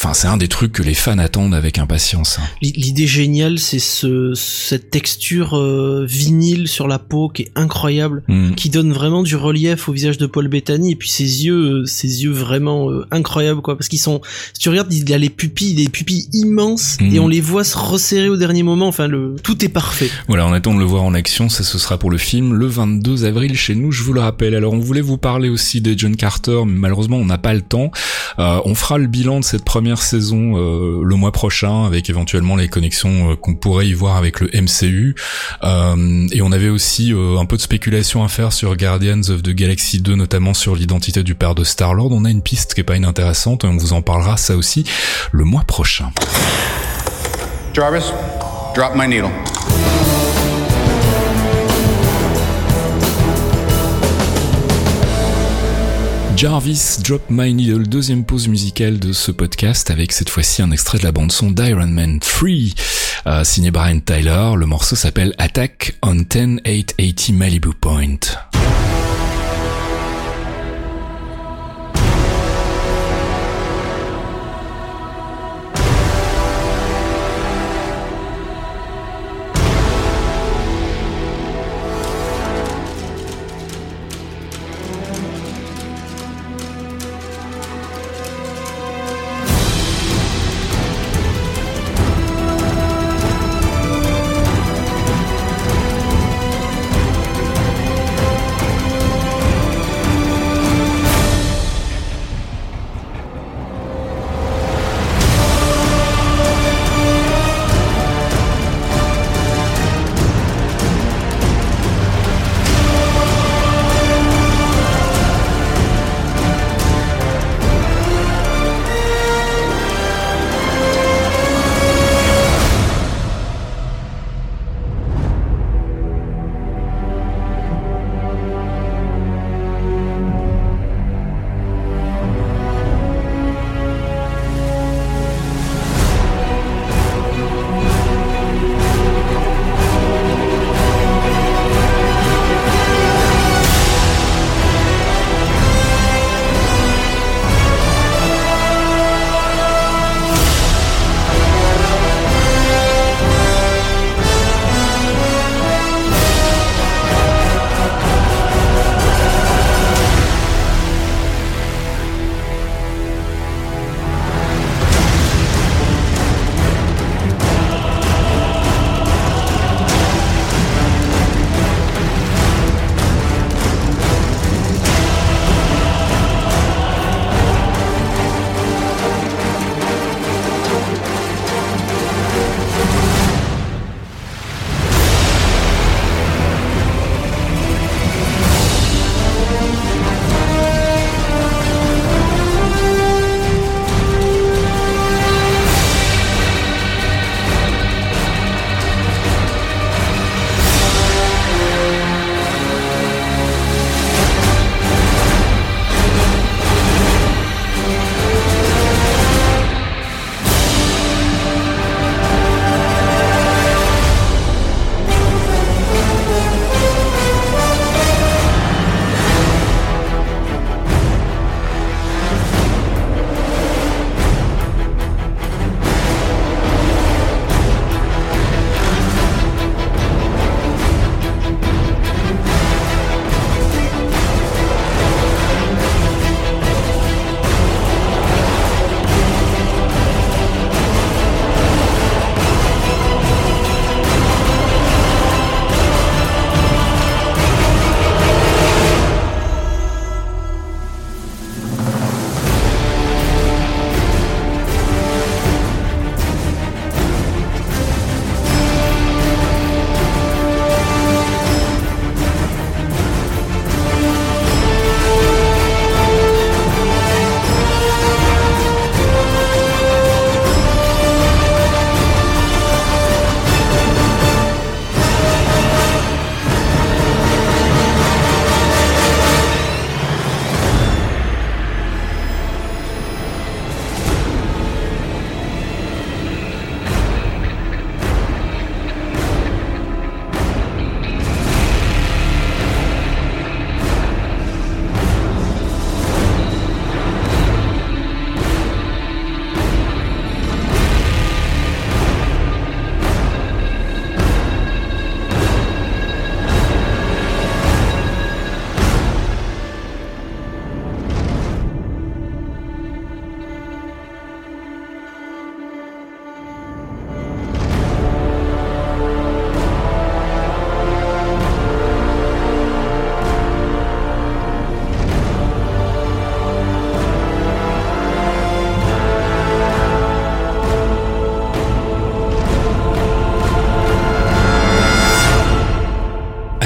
enfin c'est un des trucs que les fans attendent avec impatience. hein. L'idée géniale, c'est ce, cette texture euh, vinyle sur la peau qui est incroyable, Mm. qui donne vraiment du relief au visage de Paul Bettany et puis ses yeux, euh, ses yeux vraiment euh, incroyables quoi, parce qu'ils sont, si tu regardes, il a les pupilles, des pupilles immenses et on les voit se resserrer au dernier moment. Enfin, le tout est parfait. Voilà, on attend de le voir en action, ça ce sera pour le film le 22 avril chez nous, je vous le rappelle. Alors on voulait vous parler aussi des John Carter, mais malheureusement on n'a pas le temps. Euh, on fera le bilan de cette première saison euh, le mois prochain, avec éventuellement les connexions euh, qu'on pourrait y voir avec le MCU. Euh, et on avait aussi un peu de spéculation à faire sur Guardians of the Galaxy 2, notamment sur l'identité du père de Star-Lord. On a une piste qui est pas inintéressante, et on vous en parlera ça aussi le mois prochain. Jarvis, drop my needle. Jarvis Drop My Needle, deuxième pause musicale de ce podcast avec cette fois-ci un extrait de la bande son d'Iron Man 3, euh, signé Brian Tyler. Le morceau s'appelle Attack on 10880 Malibu Point.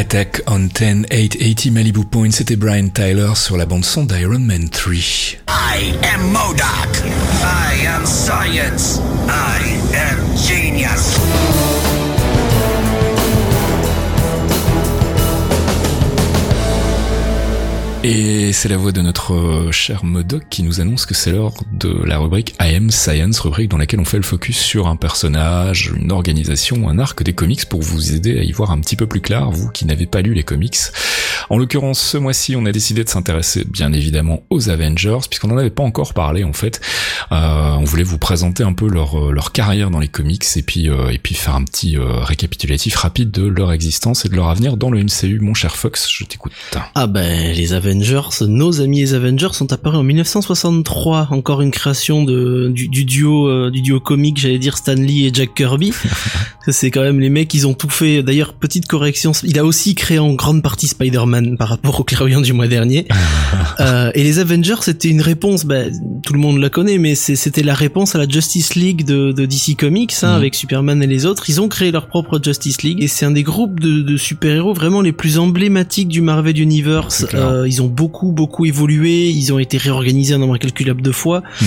Attack on 10 880 Malibu Point, c'était Brian Tyler sur la bande son d'Iron Man 3. I am Modoc. I am science. I am genius. Et c'est la voix de notre euh, cher Modoc qui nous annonce que c'est l'heure de la rubrique I Am Science, rubrique dans laquelle on fait le focus sur un personnage, une organisation, un arc des comics pour vous aider à y voir un petit peu plus clair, vous qui n'avez pas lu les comics. En l'occurrence, ce mois-ci, on a décidé de s'intéresser bien évidemment aux Avengers, puisqu'on n'en avait pas encore parlé en fait. Euh, on voulait vous présenter un peu leur, euh, leur carrière dans les comics et puis, euh, et puis faire un petit euh, récapitulatif rapide de leur existence et de leur avenir dans le MCU. Mon cher Fox, je t'écoute. Ah ben les Avengers, nos amis les Avengers sont apparus en 1963, encore une création de du, du duo euh, du duo comique, j'allais dire Stan Lee et Jack Kirby. c'est quand même les mecs, ils ont tout fait. D'ailleurs, petite correction, il a aussi créé en grande partie Spider-Man par rapport au clairvoyant du mois dernier. Euh, et les Avengers, c'était une réponse, ben, tout le monde la connaît, mais c'était la réponse à la Justice League de, de DC Comics, hein, Mhm. avec Superman et les autres. Ils ont créé leur propre Justice League, et c'est un des groupes de, de super-héros vraiment les plus emblématiques du Marvel Universe. Euh, ils ont beaucoup, beaucoup évolué, ils ont été réorganisés un nombre incalculable de fois, Mhm.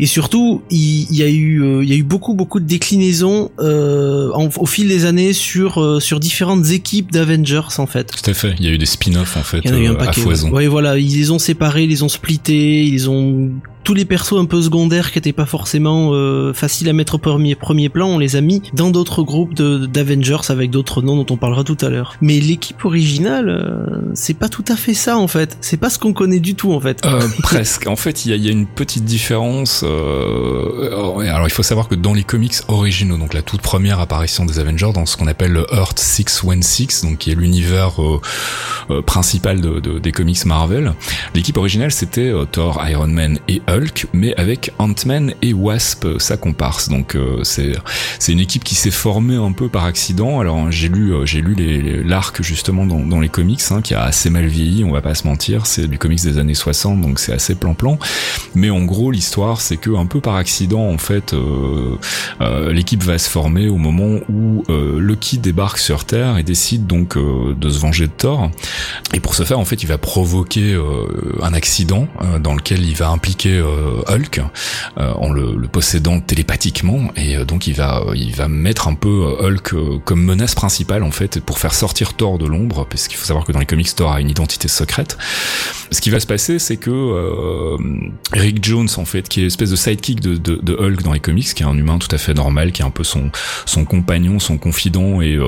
et surtout, il, il y a eu, euh, il y a eu beaucoup, beaucoup de déclinaisons en- au fil des années sur sur différentes équipes d'Avengers en fait. Tout à fait. Il y a eu des spin-offs en fait Il y en a eu un euh, paquet. foison. Ouais, voilà, ils les ont séparés, ils les ont splittés, ils ont tous les persos un peu secondaires qui étaient pas forcément euh, faciles à mettre au premier premier plan, on les a mis dans d'autres groupes d'Avengers avec d'autres noms dont on parlera tout à l'heure. Mais l'équipe originale, euh, c'est pas tout à fait ça en fait. C'est pas ce qu'on connaît du tout en fait. Euh, presque. En fait, il y y a une petite différence. Euh, ouais, alors, il faut savoir que dans les comics originaux, donc la toute première apparition des Avengers, dans ce qu'on appelle le Earth 616, donc qui est l'univers euh, euh, principal de, de- des comics Marvel, l'équipe originale c'était Thor, Iron Man et Hulk, mais avec Ant-Man et Wasp, euh, sa comparse. Donc euh, c'est c'est une équipe qui s'est formée un peu par accident. Alors j'ai lu euh, j'ai lu l'arc justement dans, les comics, hein, qui a assez mal vieilli, on va pas se mentir. C'est du comics des années 60, donc c'est assez plan-plan. Mais en gros, l'histoire, c'est que un peu par accident, en fait, euh, euh, l'équipe va se former au moment où euh, Loki débarque sur Terre et décide donc euh, de se venger de Thor. Et pour ce faire, en fait, il va provoquer euh, un accident euh, dans lequel il va impliquer euh, Hulk euh, en le, possédant télépathiquement. Et euh, donc, il va, il va mettre un peu Hulk comme menace principale, en fait, pour faire sortir Thor de l'ombre, parce qu'il faut savoir que dans les comics, Thor a une identité secrète. Ce qui va se passer, c'est que Rick Jones, en fait, qui est espèce de sidekick de, Hulk dans les comics, qui est un humain tout à fait normal, qui est un peu son, son compagnon, son confident, et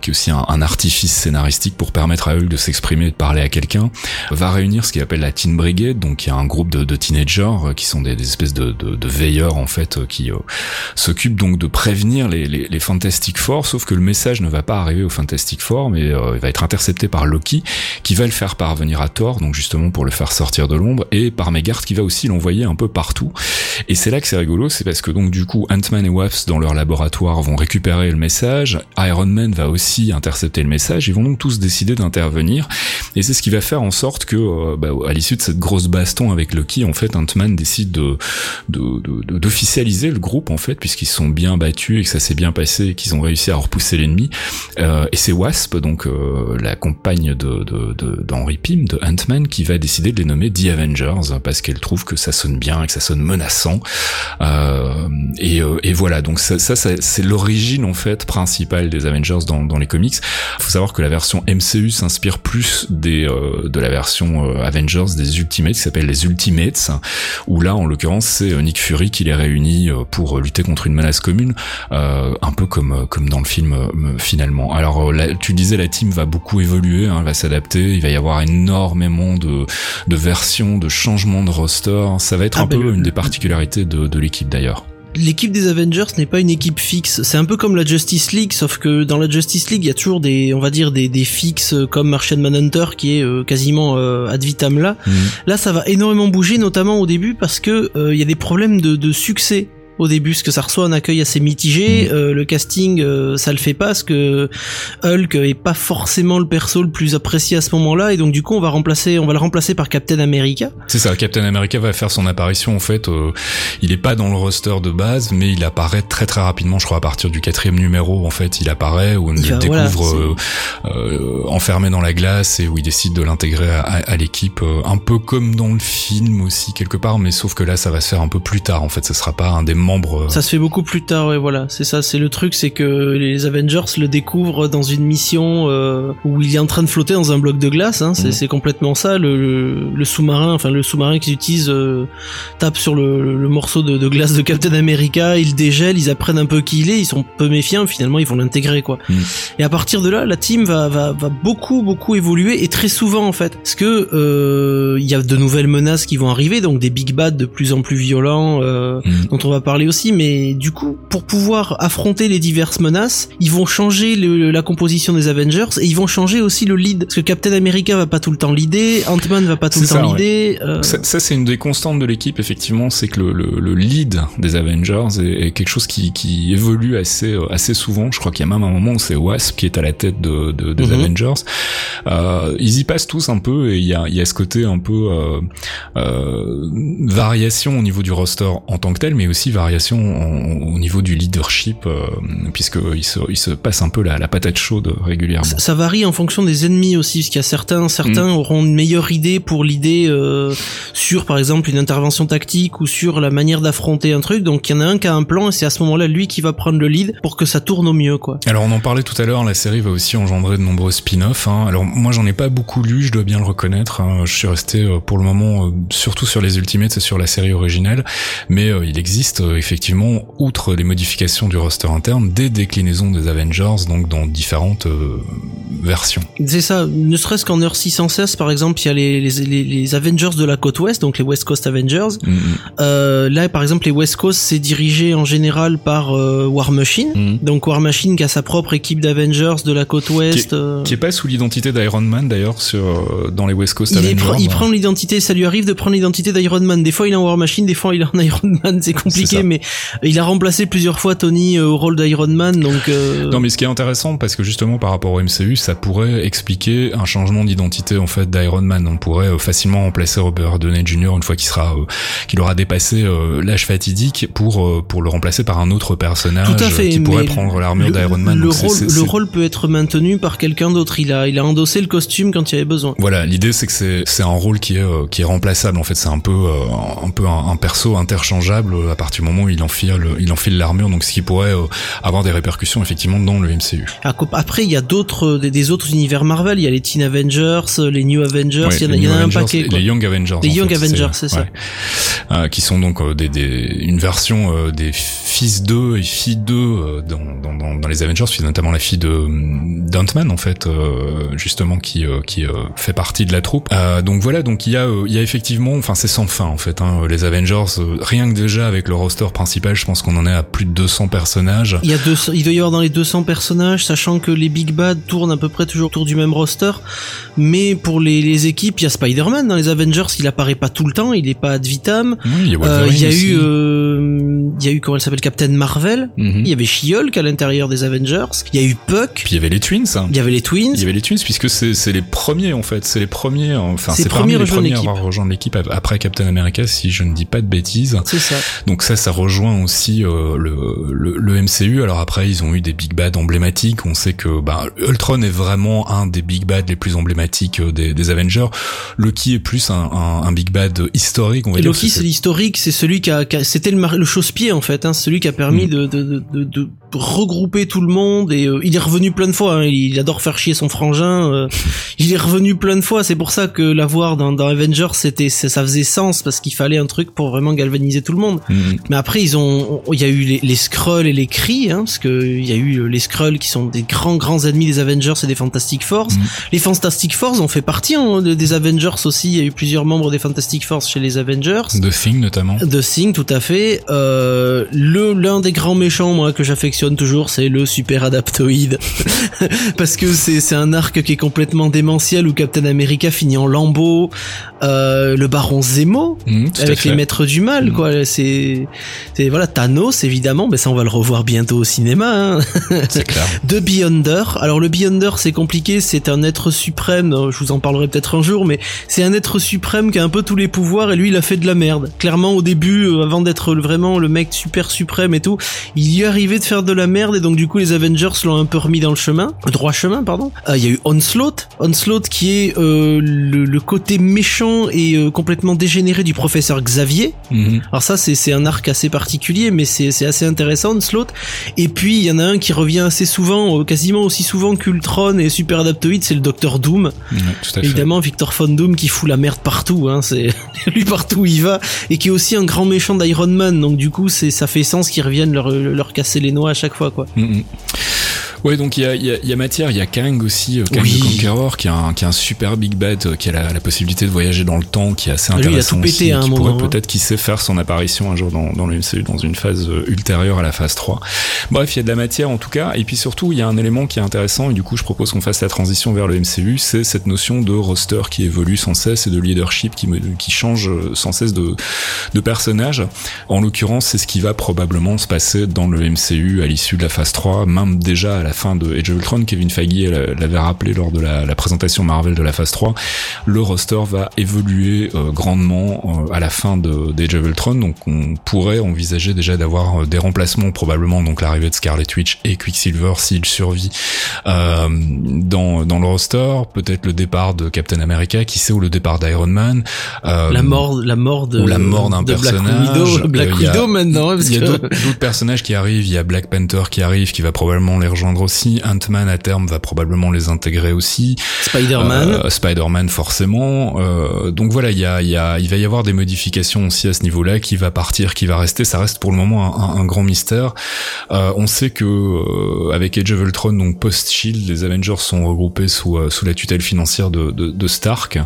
qui est aussi un, artifice scénaristique pour permettre à Hulk de s'exprimer et de parler à quelqu'un, va réunir ce qu'il appelle la Teen Brigade, donc y a un groupe de teenagers euh, qui sont des, espèces de, veilleurs, en fait, euh, qui euh, s'occupent donc de prévenir les, Fantastic Four, sauf que le message ne va pas arriver aux Fantastic Four, mais il va être intercepté par Loki, qui va le faire parvenir à Thor, donc justement pour le faire sortir de l'ombre, et par Megard qui va aussi l'envoyer un peu partout. Et c'est là que c'est rigolo, c'est parce que donc du coup Ant-Man et Wasp dans leur laboratoire vont récupérer le message, Iron Man va aussi intercepter le message, ils vont donc tous décider d'intervenir, et c'est ce qui va faire en sorte que bah, à l'issue de cette grosse baston avec Loki, en fait Ant-Man décide de de- de- de- d'officialiser le groupe en fait, puisqu'ils sont bien battus et que ça s'est bien passé et qu'ils ont réussi à repousser l'ennemi. Euh, et c'est Wasp, donc euh, la compagne de de- de- d'Henry Pym, de Ant-Man, qui va décider de les nommer The Avengers parce qu'elle trouve que ça sonne bien et que ça sonne menaçant. Euh, et, euh, et voilà, donc ça, ça, c'est l'origine en fait principale des Avengers dans, dans les comics. Faut savoir que la version MCU s'inspire plus des euh, de la version euh, Avengers des Ultimates qui s'appelle les Ultimates, où là en l'occurrence c'est euh, Nick Fury qui les réunit euh, pour lutter contre une menace commune, euh, un peu comme euh, comme dans le film euh, finalement. Alors euh, là, tu disais la team va beaucoup évoluer, hein, va s'adapter, il va y avoir énormément de de versions, de changements de roster. Ça va être Ah, un ben, peu le- une des particularités de, de l'équipe d'ailleurs. L'équipe des Avengers n'est pas une équipe fixe. C'est un peu comme la Justice League, sauf que dans la Justice League, il y a toujours des, on va dire, des, des fixes comme Martian Manhunter qui est euh, quasiment euh, ad vitam là. Là, ça va énormément bouger, notamment au début, parce que euh, il y a des problèmes de, de succès au début, parce que ça reçoit un accueil assez mitigé. Mm. Euh, le casting, euh, ça le fait pas, parce que Hulk est pas forcément le perso le plus apprécié à ce moment-là, et donc du coup, on va remplacer, on va le remplacer par Captain America. C'est ça, Captain America va faire son apparition en fait. euh, il est pas dans le roster de base, mais il apparaît très très rapidement. Je crois à partir du quatrième numéro, en fait, il apparaît où on Il le va- voilà, découvre euh, euh, enfermé dans la glace et où il décide de l'intégrer à, à- à l'équipe, euh, un peu comme dans le film aussi quelque part, mais sauf que là, ça va se faire un peu plus tard. En fait, ce sera pas un des euh, Ça se fait beaucoup plus tard, ouais, voilà. C'est ça, c'est le truc, c'est que les Avengers le découvrent dans une mission euh, où il est en train de flotter dans un bloc de glace. Hein, c'est, Mhm. c'est complètement ça. Le, le, le sous-marin, enfin le sous-marin qu'ils utilisent, euh, tape sur le, le morceau de, de glace de Captain America, il dégèle, ils apprennent un peu qui il est, ils sont peu méfiants, finalement ils vont l'intégrer quoi. Mhm. Et à partir de là, la team va, va, va beaucoup beaucoup évoluer et très souvent en fait, parce que euh, il y a de nouvelles menaces qui vont arriver, donc des big bad de plus en plus violents. Euh, mm. dont on va parler aussi, mais du coup, pour pouvoir affronter les diverses menaces, ils vont changer le- la composition des Avengers et ils vont changer aussi le lead. Parce que Captain America va pas tout le temps leader, Ant-Man va pas tout le C'est temps ça, leader. euh, Ça, ça, c'est une des constantes de l'équipe, effectivement, c'est que le, le, le lead des Avengers est, est quelque chose qui, qui évolue assez, euh, assez souvent. Je crois qu'il y a même un moment où c'est Wasp qui est à la tête de, de- des Mhm. Avengers. Euh, ils y passent tous un peu et il y a, il y a ce côté un peu euh, euh, variation au niveau du roster en tant que tel, mais aussi variation en- au niveau du leadership, euh, puisqu'il se, il se passe un peu la, la patate chaude régulièrement. ça, ça varie en fonction des ennemis aussi, parce qu'il y a certains, certains auront une meilleure idée pour l'idée euh, sur, par exemple, une intervention tactique ou sur la manière d'affronter un truc. Donc il y en a un qui a un plan et c'est à ce moment-là lui qui va prendre le lead pour que ça tourne au mieux, quoi. Alors on en parlait tout à l'heure, la série va aussi engendrer de nombreux spin-offs. hein. Alors moi j'en ai pas beaucoup lu, je dois bien le reconnaître. hein. Je suis resté euh, pour le moment euh, surtout sur les Ultimates et sur la série originelle, mais euh, il existe euh, effectivement, outre les modifications du roster interne, des déclinaisons des Avengers, donc dans différentes euh, versions. C'est ça, ne serait-ce qu'en heure 616 par exemple, il y a les, les, Avengers de la côte ouest, donc les West Coast Avengers. Mm, mm, Euh, là par exemple les West Coast c'est dirigé en général par euh, War Machine. mm. Donc War Machine qui a sa propre équipe d'Avengers de la côte ouest. euh, Qui est pas sous l'identité d'Iron Man d'ailleurs sur dans les West Coast il, est Avengers. il prend l'identité, ça lui arrive de prendre l'identité d'Iron Man. Des fois il est en War Machine, des fois il est en Iron Man, c'est compliqué. Mais il a remplacé plusieurs fois Tony euh, au rôle d'Iron Man, donc... euh, Non mais ce qui est intéressant parce que justement par rapport au MCU ça pourrait expliquer un changement d'identité en fait d'Iron Man on pourrait euh, facilement remplacer Robert Downey Jr une fois qu'il sera euh, qu'il aura dépassé euh, l'âge fatidique pour pour le remplacer par un autre personnage Tout à fait, qui pourrait prendre l'armure d'Iron Man Le, rôle, le rôle peut être maintenu par quelqu'un d'autre. Il a, il a endossé le costume quand il y avait besoin. Voilà, l'idée c'est que c'est c'est un rôle qui est qui est remplaçable en fait, c'est un peu un peu un, un perso interchangeable à partir du moment où il enfile il enfile l'armure donc ce qui pourrait euh, avoir des répercussions effectivement dans le MCU. Après, il y a d'autres, des, des autres univers Marvel. Il y a les Teen Avengers, euh, les New Avengers. Ouais, il y en a, y un paquet. les- quoi. Les Young Avengers. Les Young fait, Avengers, c'est ça. Euh, qui sont donc des, des une version euh, des fils d'eux et filles d'eux dans, dans, dans, les Avengers, puis notamment la fille de d'Ant-Man en fait, euh, justement qui qui fait partie de la troupe. Donc voilà, donc il y a il y a effectivement, enfin c'est sans fin en fait. Hein, les Avengers, rien que déjà avec le roster principal, je pense qu'on en est à plus de 200 personnages. Il y a 200 il doit y avoir dans les 200 personnages, sachant que les Big Bad tournent à peu près toujours autour du même roster. Mais pour les, les équipes, il y a Spider-Man dans les Avengers. Il apparaît pas tout le temps, il est pas ad vitam. Oui, il y a Euh, Wolverine Il y a aussi. eu, il y a eu comment elle s'appelle, Captain Marvel. Mhm. Il y avait She-Hulk à l'intérieur des Avengers. Il y a eu Puck. Puis il y avait les Twins. Il y avait les Twins. Il y avait les Twins puisque c'est c'est les premiers en fait, c'est les premiers, enfin C'est les parmi premiers les rejoindre premiers à avoir rejoint l'équipe ap- après Captain America si je ne dis pas de bêtises. C'est ça. Donc ça, ça rejoint aussi euh, le, le, le MCU. Alors après, ils ont eu des big bad emblématiques. On sait que bah, Ultron est vraiment un des big bad les plus emblématiques euh, des, des Avengers. Loki est plus un, un, un big bad historique. On va Et dire. Loki, c'est l'historique, c'est celui qui a, qui a- c'était le, le en fait, hein, celui qui a permis Mm. de, de, de, de regrouper tout le monde et euh, il est revenu plein de fois. hein, il adore faire chier son frangin. euh, il est revenu plein de fois. C'est pour ça que l'avoir dans, dans Avengers, c'était, ça faisait sens parce qu'il fallait un truc pour vraiment galvaniser tout le monde. Mhm. Mais après, ils ont, il y a eu les, les Skrulls et les Kree, hein, parce que il y a eu les Skrulls qui sont des grands grands ennemis des Avengers et des Fantastic Force. Mm. Les Fantastic Force ont fait partie hein, de- des Avengers aussi. Il y a eu plusieurs membres des Fantastic Force chez les Avengers. The Thing notamment. The Thing, tout à fait. Euh, le l'un des grands méchants moi que j'affectionne toujours, c'est le super adaptoïde. Parce que c'est un arc qui est complètement démentiel où Captain America finit en lambeau, euh, le baron Zemo Mhm, avec les maîtres du mal Mhm. quoi, c'est voilà Thanos évidemment, mais ça on va le revoir bientôt au cinéma hein. Clair. de Beyonder. Alors le Beyonder c'est compliqué, c'est un être suprême, euh, je vous en parlerai peut-être un jour, mais c'est un être suprême qui a un peu tous les pouvoirs et lui il a fait de la merde. Clairement au début, euh, avant d'être vraiment le mec super suprême et tout, il y arrivé de faire de la merde et donc du coup les Avengers l'ont un peu remis dans le chemin, le droit chemin pardon. Euh, Il y a eu Onslaught, Onslaught qui est euh, le, le côté méchant et euh, complètement dégénéré du professeur Xavier. Mhm. Alors ça c'est un arc assez particulier mais c'est assez intéressant Onslaught. Et puis il y en a un qui revient assez souvent, euh, quasiment aussi souvent qu'Ultron et Super Adaptoid, c'est le Docteur Doom. Ouais, tout à fait. Évidemment Victor Von Doom qui fout la merde partout, hein, c'est lui partout où il va et qui est aussi un grand méchant d'Iron Man. Donc du coup c'est ça fait sens qu'ils reviennent leur leur casser les noix chaque fois quoi. Mhm. Ouais, donc il y a, y, a, y a matière, il y a Kang aussi, euh, Kang Oui. the Conqueror, qui est un, qui est un super big bad, euh, qui a la, la possibilité de voyager dans le temps, qui est assez Ah, lui, il a intéressant tout pété aussi, à un qui moment, pourrait hein. peut-être qui sait faire son apparition un jour dans, dans le MCU, dans une phase euh, ultérieure à la phase 3. Bref, il y a de la matière en tout cas, et puis surtout, il y a un élément qui est intéressant, et du coup, je propose qu'on fasse la transition vers le MCU, c'est cette notion de roster qui évolue sans cesse et de leadership qui, me- qui change sans cesse de, de personnage. En l'occurrence, c'est ce qui va probablement se passer dans le MCU à l'issue de la phase 3, même déjà à la fin de Age of Ultron, Kevin Feige l'a- l'avait rappelé lors de la, la présentation Marvel de la phase 3, le roster va évoluer euh, grandement euh, à la fin de d'Age of Ultron, donc on pourrait envisager déjà d'avoir euh, des remplacements, probablement donc l'arrivée de Scarlet Witch et Quicksilver s'il survit euh, dans, dans le roster, peut-être le départ de Captain America, qui sait, ou le départ d'Iron Man. La mort la mort de ou la mort d'un Black personnage. Widow, Black Widow maintenant hein, parce il y a d'autres d'autres personnages qui arrivent, il y a Black Panther qui arrive, qui va probablement les rejoindre aussi, Ant-Man à terme va probablement les intégrer aussi, Spider-Man Euh, Spider-Man forcément, Euh, donc voilà, il y a, il y a, il va y avoir des modifications aussi à ce niveau-là, qui va partir, qui va rester, ça reste pour le moment un, un- un grand mystère. Euh, on sait que avec Age of Ultron, donc post-Shield, les Avengers sont regroupés sous, sous la tutelle financière de, de, de Stark,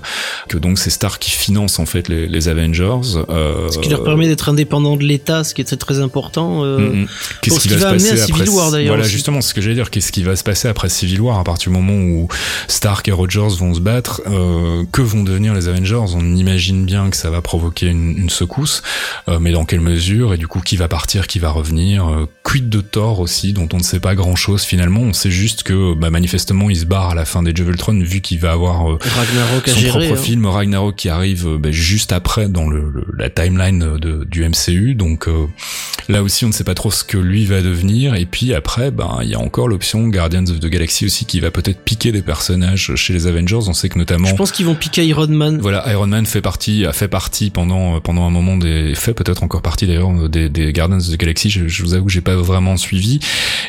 que donc c'est Stark qui finance en fait les, les Avengers. Ce qui leur permet d'être indépendants de l'État, ce qui est très très important. Mm, mm. Qu'est-ce qui va va se amener passer à Civil War, d'ailleurs, Voilà, justement, ce que j'allais dire. Qu'est-ce qui va se passer après Civil War à partir du moment où Stark et Rogers vont se battre euh, Que vont devenir les Avengers? On imagine bien que ça va provoquer une, une secousse, euh, mais dans quelle mesure? Et du coup, qui va partir Qui va revenir? Euh, Quid de Thor aussi, dont on ne sait pas grand-chose finalement? On sait juste que bah, manifestement, il se barre à la fin des Ultron, vu qu'il va avoir euh, Ragnarok à son gérer. propre hein. film Ragnarok qui arrive euh, ben, juste après dans le, le- la timeline de, du MCU donc euh, là aussi on ne sait pas trop ce que lui va devenir et puis après ben il y a encore l'option Guardians of the Galaxy aussi qui va peut-être piquer des personnages chez les Avengers on sait que notamment Je pense qu'ils vont piquer Iron Man. voilà, Iron Man fait partie, a fait partie pendant pendant un moment des, fait peut-être encore partie d'ailleurs des, des Guardians of the Galaxy. Je, je vous avoue, que j'ai pas vraiment suivi.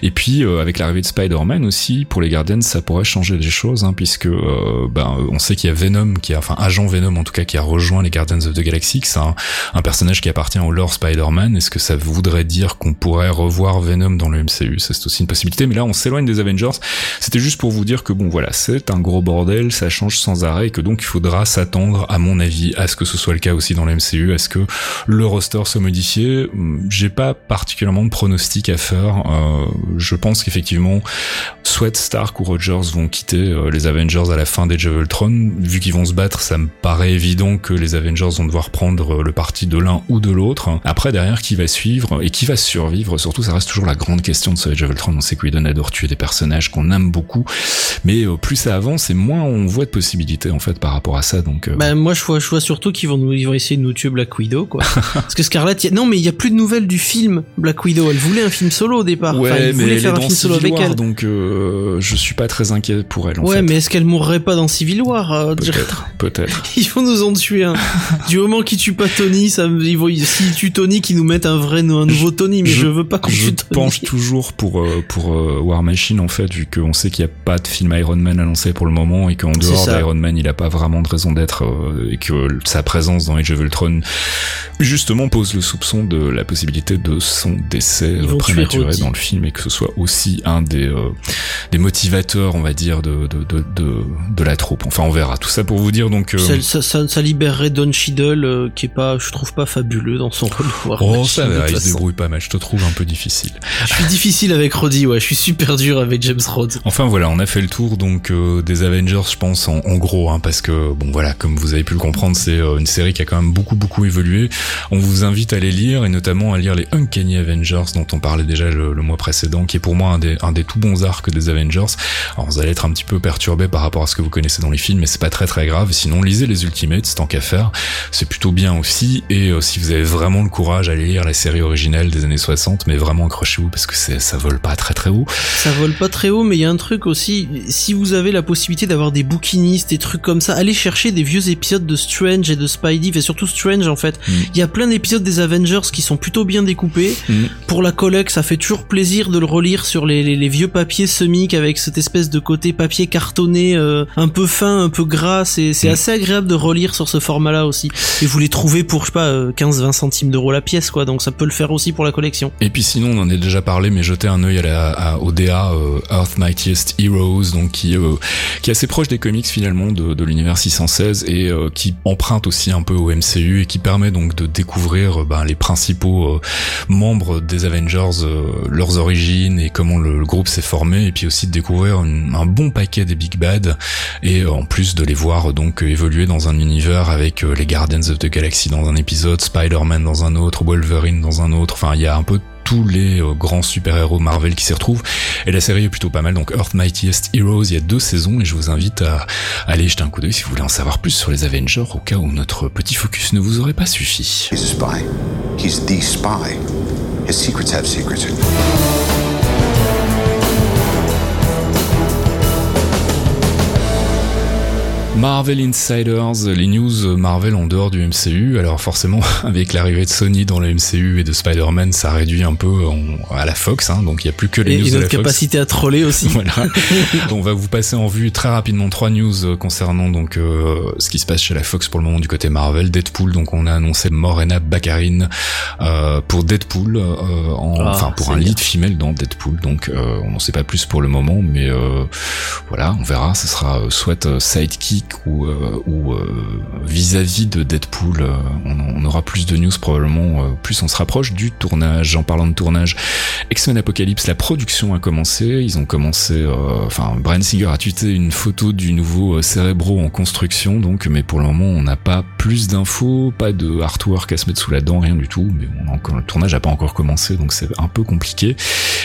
Et puis euh, avec l'arrivée de Spider-Man aussi, pour les Guardians, ça pourrait changer des choses, hein, puisque euh, ben on sait qu'il y a Venom, qui a, enfin agent Venom en tout cas, qui a rejoint les Guardians of the Galaxy. que C'est un, un personnage qui appartient au lore Spider-Man. Est-ce que ça voudrait dire qu'on pourrait revoir Venom dans le MCU Ça, C'est aussi une possibilité. Mais là, on s'éloigne des Avengers. C'était juste pour vous dire que bon, voilà, c'est un gros bordel, ça change sans arrêt, et que donc il faudra s'attendre, à mon avis, à ce que ce soit le cas aussi dans le MCU, à ce que le roster soit modifié. J'ai pas particulièrement de pronostic à faire. Euh, je pense qu'effectivement, soit Stark ou Rogers vont quitter euh, les Avengers à la fin des of Ultron. Vu qu'ils vont se battre, ça me paraît évident que les Avengers vont devoir prendre euh, le parti de l'un ou de l'autre. Après, derrière, qui va suivre et qui va survivre? Surtout, ça reste toujours la grande question de ce Age of Ultron. On sait que Whedon tuer des personnages qu'on aime beaucoup, mais euh, plus ça avance et moins on voit de possibilités en fait par rapport à ça. Donc, euh, Bah, moi, je vois, je vois surtout qu'ils vont nous, ils vont essayer de nous tuer Black Widow, quoi. Parce que Scarlett, y a- non, mais il y a plus de nouvelles du film Black Widow. Elle voulait un film solo au départ. ouais, enfin, ils mais voulaient elle faire est un dans film solo Civil avec War, elle. donc euh, je suis pas très inquiet pour elle. En ouais, fait. mais est-ce qu'elle mourrait pas dans Civil War euh, peut-être, peut-être. Ils vont nous en tuer un. du moment qu'ils tuent pas Tony, ça, ils vont, s'ils tuent Tony, qu'ils nous mettent un vrai, un nouveau Tony, mais je, veux pas qu'on je tue Tony. penche toujours pour euh, pour euh, War Machine en fait, vu qu'on sait qu'il n'y a pas de film Iron Man annoncé pour le moment et qu'en dehors d'Iron Man, il a pas vraiment de raison d'être euh, et que sa présence dans Age of Ultron justement pose le soupçon de la possibilité de son décès euh, prématuré dans le film et que ce soit aussi un des euh, des motivateurs, on va dire, de de, de de de la troupe. Enfin, on verra. Tout ça pour vous dire donc. euh, Ça, ça, ça, ça libérerait Don Cheadle, euh, qui est pas, je trouve pas fabuleux dans son rôle. War Oh, Machine, ça va, il se débrouille pas mal. Je te trouve un peu difficile. Je suis difficile avec Roddy, ouais. Je suis super Enfin voilà, on a fait le tour donc euh, des Avengers, je pense en, en gros, hein, parce que bon voilà, comme vous avez pu le comprendre, c'est euh, une série qui a quand même beaucoup beaucoup évolué. On vous invite à les lire et notamment à lire les Uncanny Avengers dont on parlait déjà le, le mois précédent, qui est pour moi un des un des tout bons arcs des Avengers. Alors vous allez être un petit peu perturbé par rapport à ce que vous connaissez dans les films, mais c'est pas très très grave. Sinon, lisez les Ultimates tant qu'à faire, c'est plutôt bien aussi. Et euh, si vous avez vraiment le courage, allez lire la série originelle des années 60, mais vraiment accrochez-vous parce que ça vole pas très très haut. Ça vole pas très haut, mais il y a un truc aussi. Si vous avez la possibilité d'avoir des bouquinistes, des trucs comme ça, allez chercher des vieux épisodes de Strange et de Spidey, et surtout Strange en fait. Mm. Il y a plein d'épisodes des Avengers qui sont plutôt bien découpés. Mm. Pour la collecte, ça fait toujours plaisir de le relire sur les, les, les vieux papiers semiques avec cette espèce de côté papier cartonné euh, un peu fin, un peu gras. C'est Mm. assez agréable de relire sur ce format-là aussi. Et vous les trouvez pour, je sais pas, euh, 15-20 centimes d'euros la pièce, quoi. Donc ça peut le faire aussi pour la collection. Et puis sinon, on en a déjà parlé, mais jetez un œil à la, à, au DA euh, Earth Mightiest Heroes, donc qui, euh, qui est assez proche des comics finalement de, de l'univers 616 et euh, qui emprunte aussi un peu au MCU et qui permet donc de découvrir ben, les principaux membres des Avengers, leurs origines et comment le, le groupe s'est formé, et puis aussi de découvrir un bon paquet des Big Bad et en plus de les voir donc évoluer dans un univers avec les Guardians of the Galaxy dans un épisode, Spider-Man dans un autre, Wolverine dans un autre, enfin il y a un peu tous les euh, grands super-héros Marvel qui s'y retrouvent et la série est plutôt pas mal donc Earth Mightiest Heroes il y a deux saisons et je vous invite à aller jeter un coup d'œil si vous voulez en savoir plus sur les Avengers au cas où notre petit focus ne vous aurait pas suffi. He's a spy. He's the spy. His secrets have secrets. Marvel Insiders, les news Marvel en dehors du MCU. Alors forcément, avec l'arrivée de Sony dans le MCU et de Spider-Man, ça réduit un peu en- à la Fox, hein, donc il n'y a plus que les Et, news et de la Fox. capacité à troller aussi. Voilà. on va vous passer en vue très rapidement trois news euh, concernant donc euh, ce qui se passe chez la Fox pour le moment du côté Marvel. Deadpool, donc on a annoncé Morena Baccarin euh, pour Deadpool, euh, en- Ah, enfin pour un bien. lead female dans Deadpool. Donc euh, on n'en sait pas plus pour le moment, mais euh, voilà, on verra. Ce sera soit euh, ou euh, ou euh, vis-à-vis de Deadpool. euh, on, on aura plus de news probablement. euh, plus on se rapproche du tournage. En parlant de tournage, X-Men Apocalypse, la production a commencé. Ils ont commencé, euh, enfin, Brian Singer a tweeté une photo du nouveau Cerebro en construction, donc, mais pour le moment, on n'a pas plus d'infos, pas de artwork à se mettre sous la dent, rien du tout. Mais on a encore, le tournage n'a pas encore commencé, donc c'est un peu compliqué.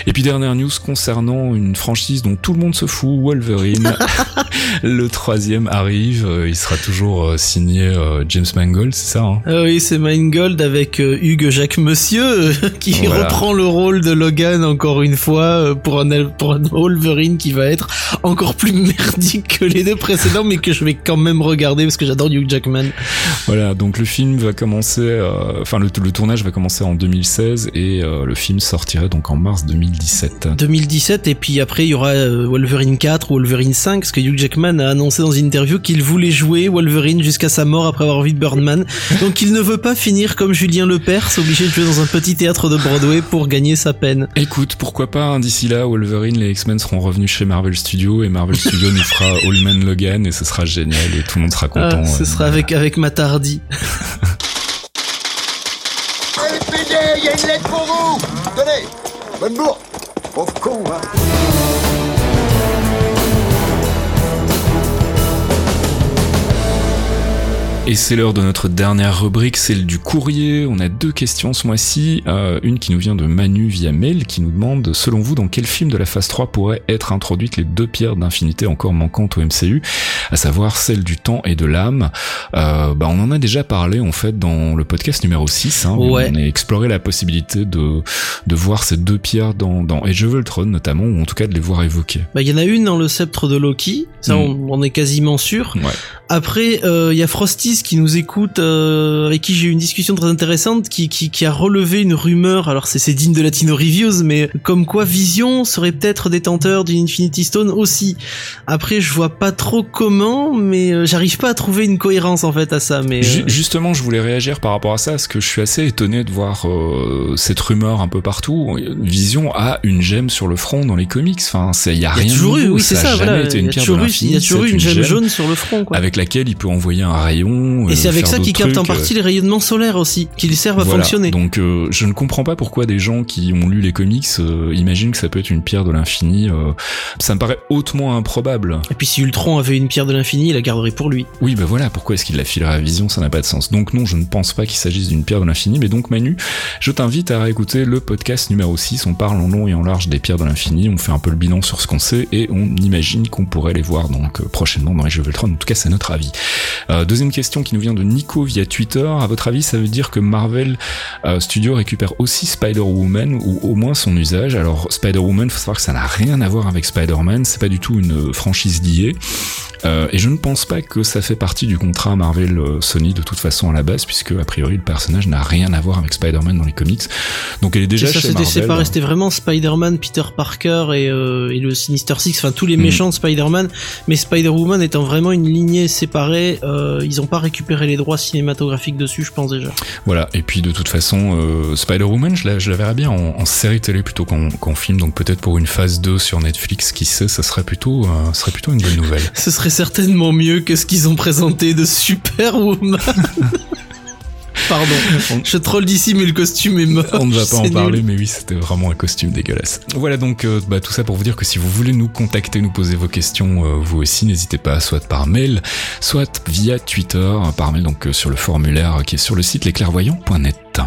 Et puis dernière news concernant une franchise dont tout le monde se fout, Wolverine. le troisième arrive, euh, il sera toujours euh, signé euh, James Mangold, c'est ça hein? Ah oui, c'est Mangold avec Hugues Jacques Monsieur qui Voilà. reprend le rôle de Logan encore une fois pour un pour un Wolverine qui va être encore plus merdique que les deux précédents mais que je vais quand même regarder parce que j'adore Hugh Jackman. Voilà, donc le film va commencer, euh, enfin le, le tournage va commencer en 2016 et euh, le film sortirait donc en mars 2017. 2017 et puis après il y aura Wolverine 4 ou Wolverine 5 parce que Hugh Jackman a annoncé dans une interview qu'il voulait jouer Wolverine jusqu'à sa mort après avoir vu Birdman. Donc il ne veut pas finir comme Julien Lepers, obligé de jouer dans un petit théâtre de Broadway pour gagner sa peine. Écoute, pourquoi pas, hein, d'ici là, Wolverine, les X-Men seront revenus chez Marvel Studios et Marvel Studios nous fera All Man Logan et ce sera génial et tout le monde sera content. Ah, ce euh, sera avec avec il y a une lettre pour vous Tenez Bonne bourre Pauvre con, hein Et c'est l'heure de notre dernière rubrique, celle du courrier. On a deux questions ce mois-ci. Euh, une qui nous vient de Manu via mail, qui nous demande, selon vous, dans quel film de la phase 3 pourraient être introduites les deux pierres d'infinité encore manquantes au MCU, à savoir celle du temps et de l'âme? Euh, bah, on en a déjà parlé, en fait, dans le podcast numéro 6. Hein, Ouais. On a exploré la possibilité de, de voir ces deux pierres dans, dans Age of Ultron, notamment, ou en tout cas de les voir évoquées. Bah, il y en a une dans le sceptre de Loki, ça Mm. on, on est quasiment sûr. Ouais. Après, euh, il y a Frosty Qui nous écoute, euh, avec qui j'ai eu une discussion très intéressante, qui, qui, qui a relevé une rumeur. Alors c'est c'est digne de Latino Reviews, mais comme quoi Vision serait peut-être détenteur d'une Infinity Stone aussi. Après, je vois pas trop comment, mais euh, j'arrive pas à trouver une cohérence en fait à ça. Mais euh, Justement, je voulais réagir par rapport à ça, parce que je suis assez étonné de voir euh, cette rumeur un peu partout. Vision a une gemme sur le front dans les comics. Enfin, c'est il y a il y rien a toujours de eu, oui c'est ça ça. a jamais Voilà, été il une pierre de l'infini. il y a toujours eu une gemme jaune sur le front. Quoi. avec laquelle il peut envoyer un rayon. Et euh, c'est avec ça qu'il d'autres capte en partie euh, les rayonnements solaires aussi, qui lui servent à voilà. fonctionner. Donc euh, je ne comprends pas pourquoi des gens qui ont lu les comics euh, imaginent que ça peut être une pierre de l'infini. euh, ça me paraît hautement improbable. Et puis si Ultron avait une pierre de l'infini, il la garderait pour lui. Oui, bah voilà, pourquoi est-ce qu'il la filerait à Vision? Ça n'a pas de sens. Donc non, je ne pense pas qu'il s'agisse d'une pierre de l'infini, mais donc Manu, je t'invite à réécouter le podcast numéro 6. On parle en long et en large des pierres de l'infini, on fait un peu le bilan sur ce qu'on sait et on imagine qu'on pourrait les voir donc prochainement dans Age of Ultron. En tout cas, c'est notre avis. Euh, deuxième question qui nous vient de Nico via Twitter. À votre avis, ça veut dire que Marvel euh, Studio récupère aussi Spider-Woman ou au moins son usage? Alors Spider-Woman, faut savoir que ça n'a rien à voir avec Spider-Man, c'est pas du tout une franchise liée. Euh, et je ne pense pas que ça fait partie du contrat Marvel euh, Sony de toute façon à la base, puisque a priori le personnage n'a rien à voir avec Spider-Man dans les comics. Donc elle est déjà C'est ça, chez c'était c'est Marvel. pas resté vraiment Spider-Man, Peter Parker et, euh, et le Sinister Six, enfin tous les Mm. méchants de Spider-Man, mais Spider-Woman étant vraiment une lignée séparée, euh, ils ont pas récupéré les droits cinématographiques dessus, je pense déjà. Voilà. Et puis de toute façon, euh, Spider-Woman, je la, je la verrais bien en, en série télé plutôt qu'en qu'en film. Donc peut-être pour une phase 2 sur Netflix, qui sait, ça serait plutôt, euh, serait plutôt une bonne nouvelle. Ce serait certainement mieux que ce qu'ils ont présenté de Superwoman. Pardon, je troll d'ici mais le costume est moche. On ne va pas en nul. parler, mais oui, c'était vraiment un costume dégueulasse. Voilà donc euh, bah, tout ça pour vous dire que si vous voulez nous contacter, nous poser vos questions, euh, vous aussi, n'hésitez pas, soit par mail, soit via Twitter, euh, par mail donc euh, sur le formulaire qui est sur le site lesclairvoyants.net.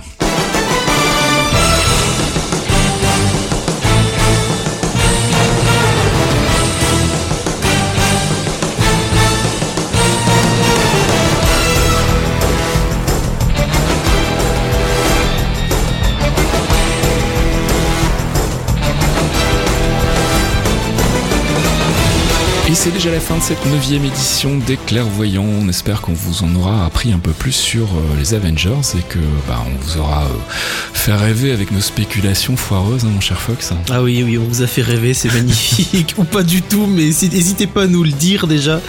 Et c'est déjà la fin de cette neuvième édition des Clairvoyants. On espère qu'on vous en aura appris un peu plus sur euh, les Avengers et que bah, on vous aura euh, fait rêver avec nos spéculations foireuses, hein, mon cher Fox. Ah oui, oui, on vous a fait rêver, c'est magnifique. ou pas du tout, mais si- n'hésitez pas à nous le dire déjà.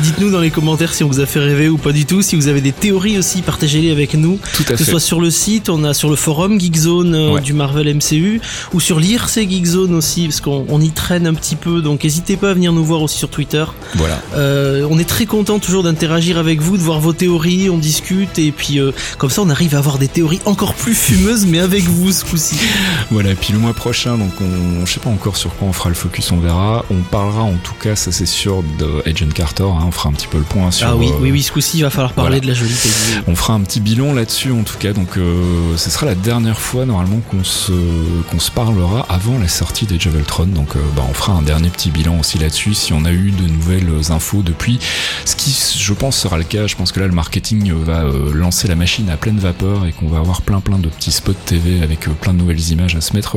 Dites-nous dans les commentaires si on vous a fait rêver ou pas du tout. Si vous avez des théories aussi, partagez-les avec nous. Tout à Que ce soit sur le site, on a sur le forum Geekzone euh, Ouais. du Marvel MCU, ou sur l'IRC Geekzone aussi, parce qu'on on y traîne un petit peu. Donc n'hésitez pas à venir nous voir aussi sur Twitter. Voilà. Euh, on est très content toujours d'interagir avec vous, de voir vos théories, on discute, et puis euh, comme ça on arrive à avoir des théories encore plus fumeuses, mais avec vous ce coup-ci. Voilà, et puis le mois prochain, donc on, je sais pas encore sur quoi on fera le focus, on verra. On parlera en tout cas, ça c'est sûr, de Agent Carter. hein. on fera un petit peu le point sur. ah oui, euh, oui, oui, ce coup-ci il va falloir parler voilà. de la jolie Peggy. On fera un petit bilan là-dessus en tout cas, donc euh, ce sera la dernière fois normalement qu'on se qu'on se parlera avant la sortie des Ultron. Donc euh, bah, on fera un dernier petit bilan aussi là-dessus si on a eu de nouvelles infos depuis. Ce qui, je pense, sera le cas. Je pense que là le marketing va euh, lancer la machine à pleine vapeur et qu'on va avoir plein plein de petits spots TV avec euh, plein de nouvelles images à se mettre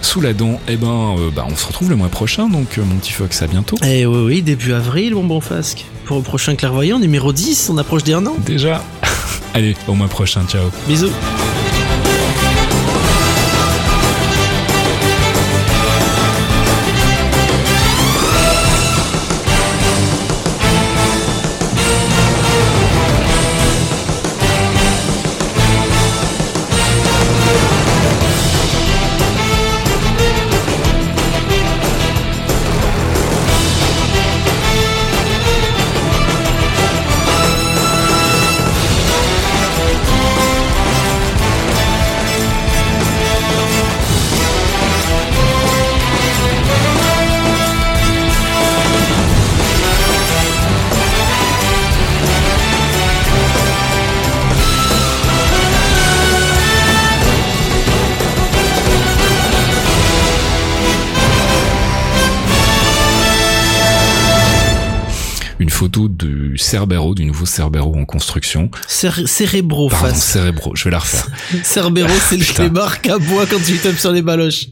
sous la dent. Et ben, euh, bah, on se retrouve le mois prochain. Donc mon petit Fox, à bientôt. Eh oui, oui, début avril, mon bon Fasque. Pour le prochain clairvoyant, numéro 10, on approche des 1 an. Déjà. Allez, au mois prochain. Ciao. Bisous. Cerbero, du nouveau Cerbero en construction. Cérébro Pardon, face. Cerebro, je vais la refaire. Cerbero, c'est le clébard qu'à bois quand tu tapes sur les baloches.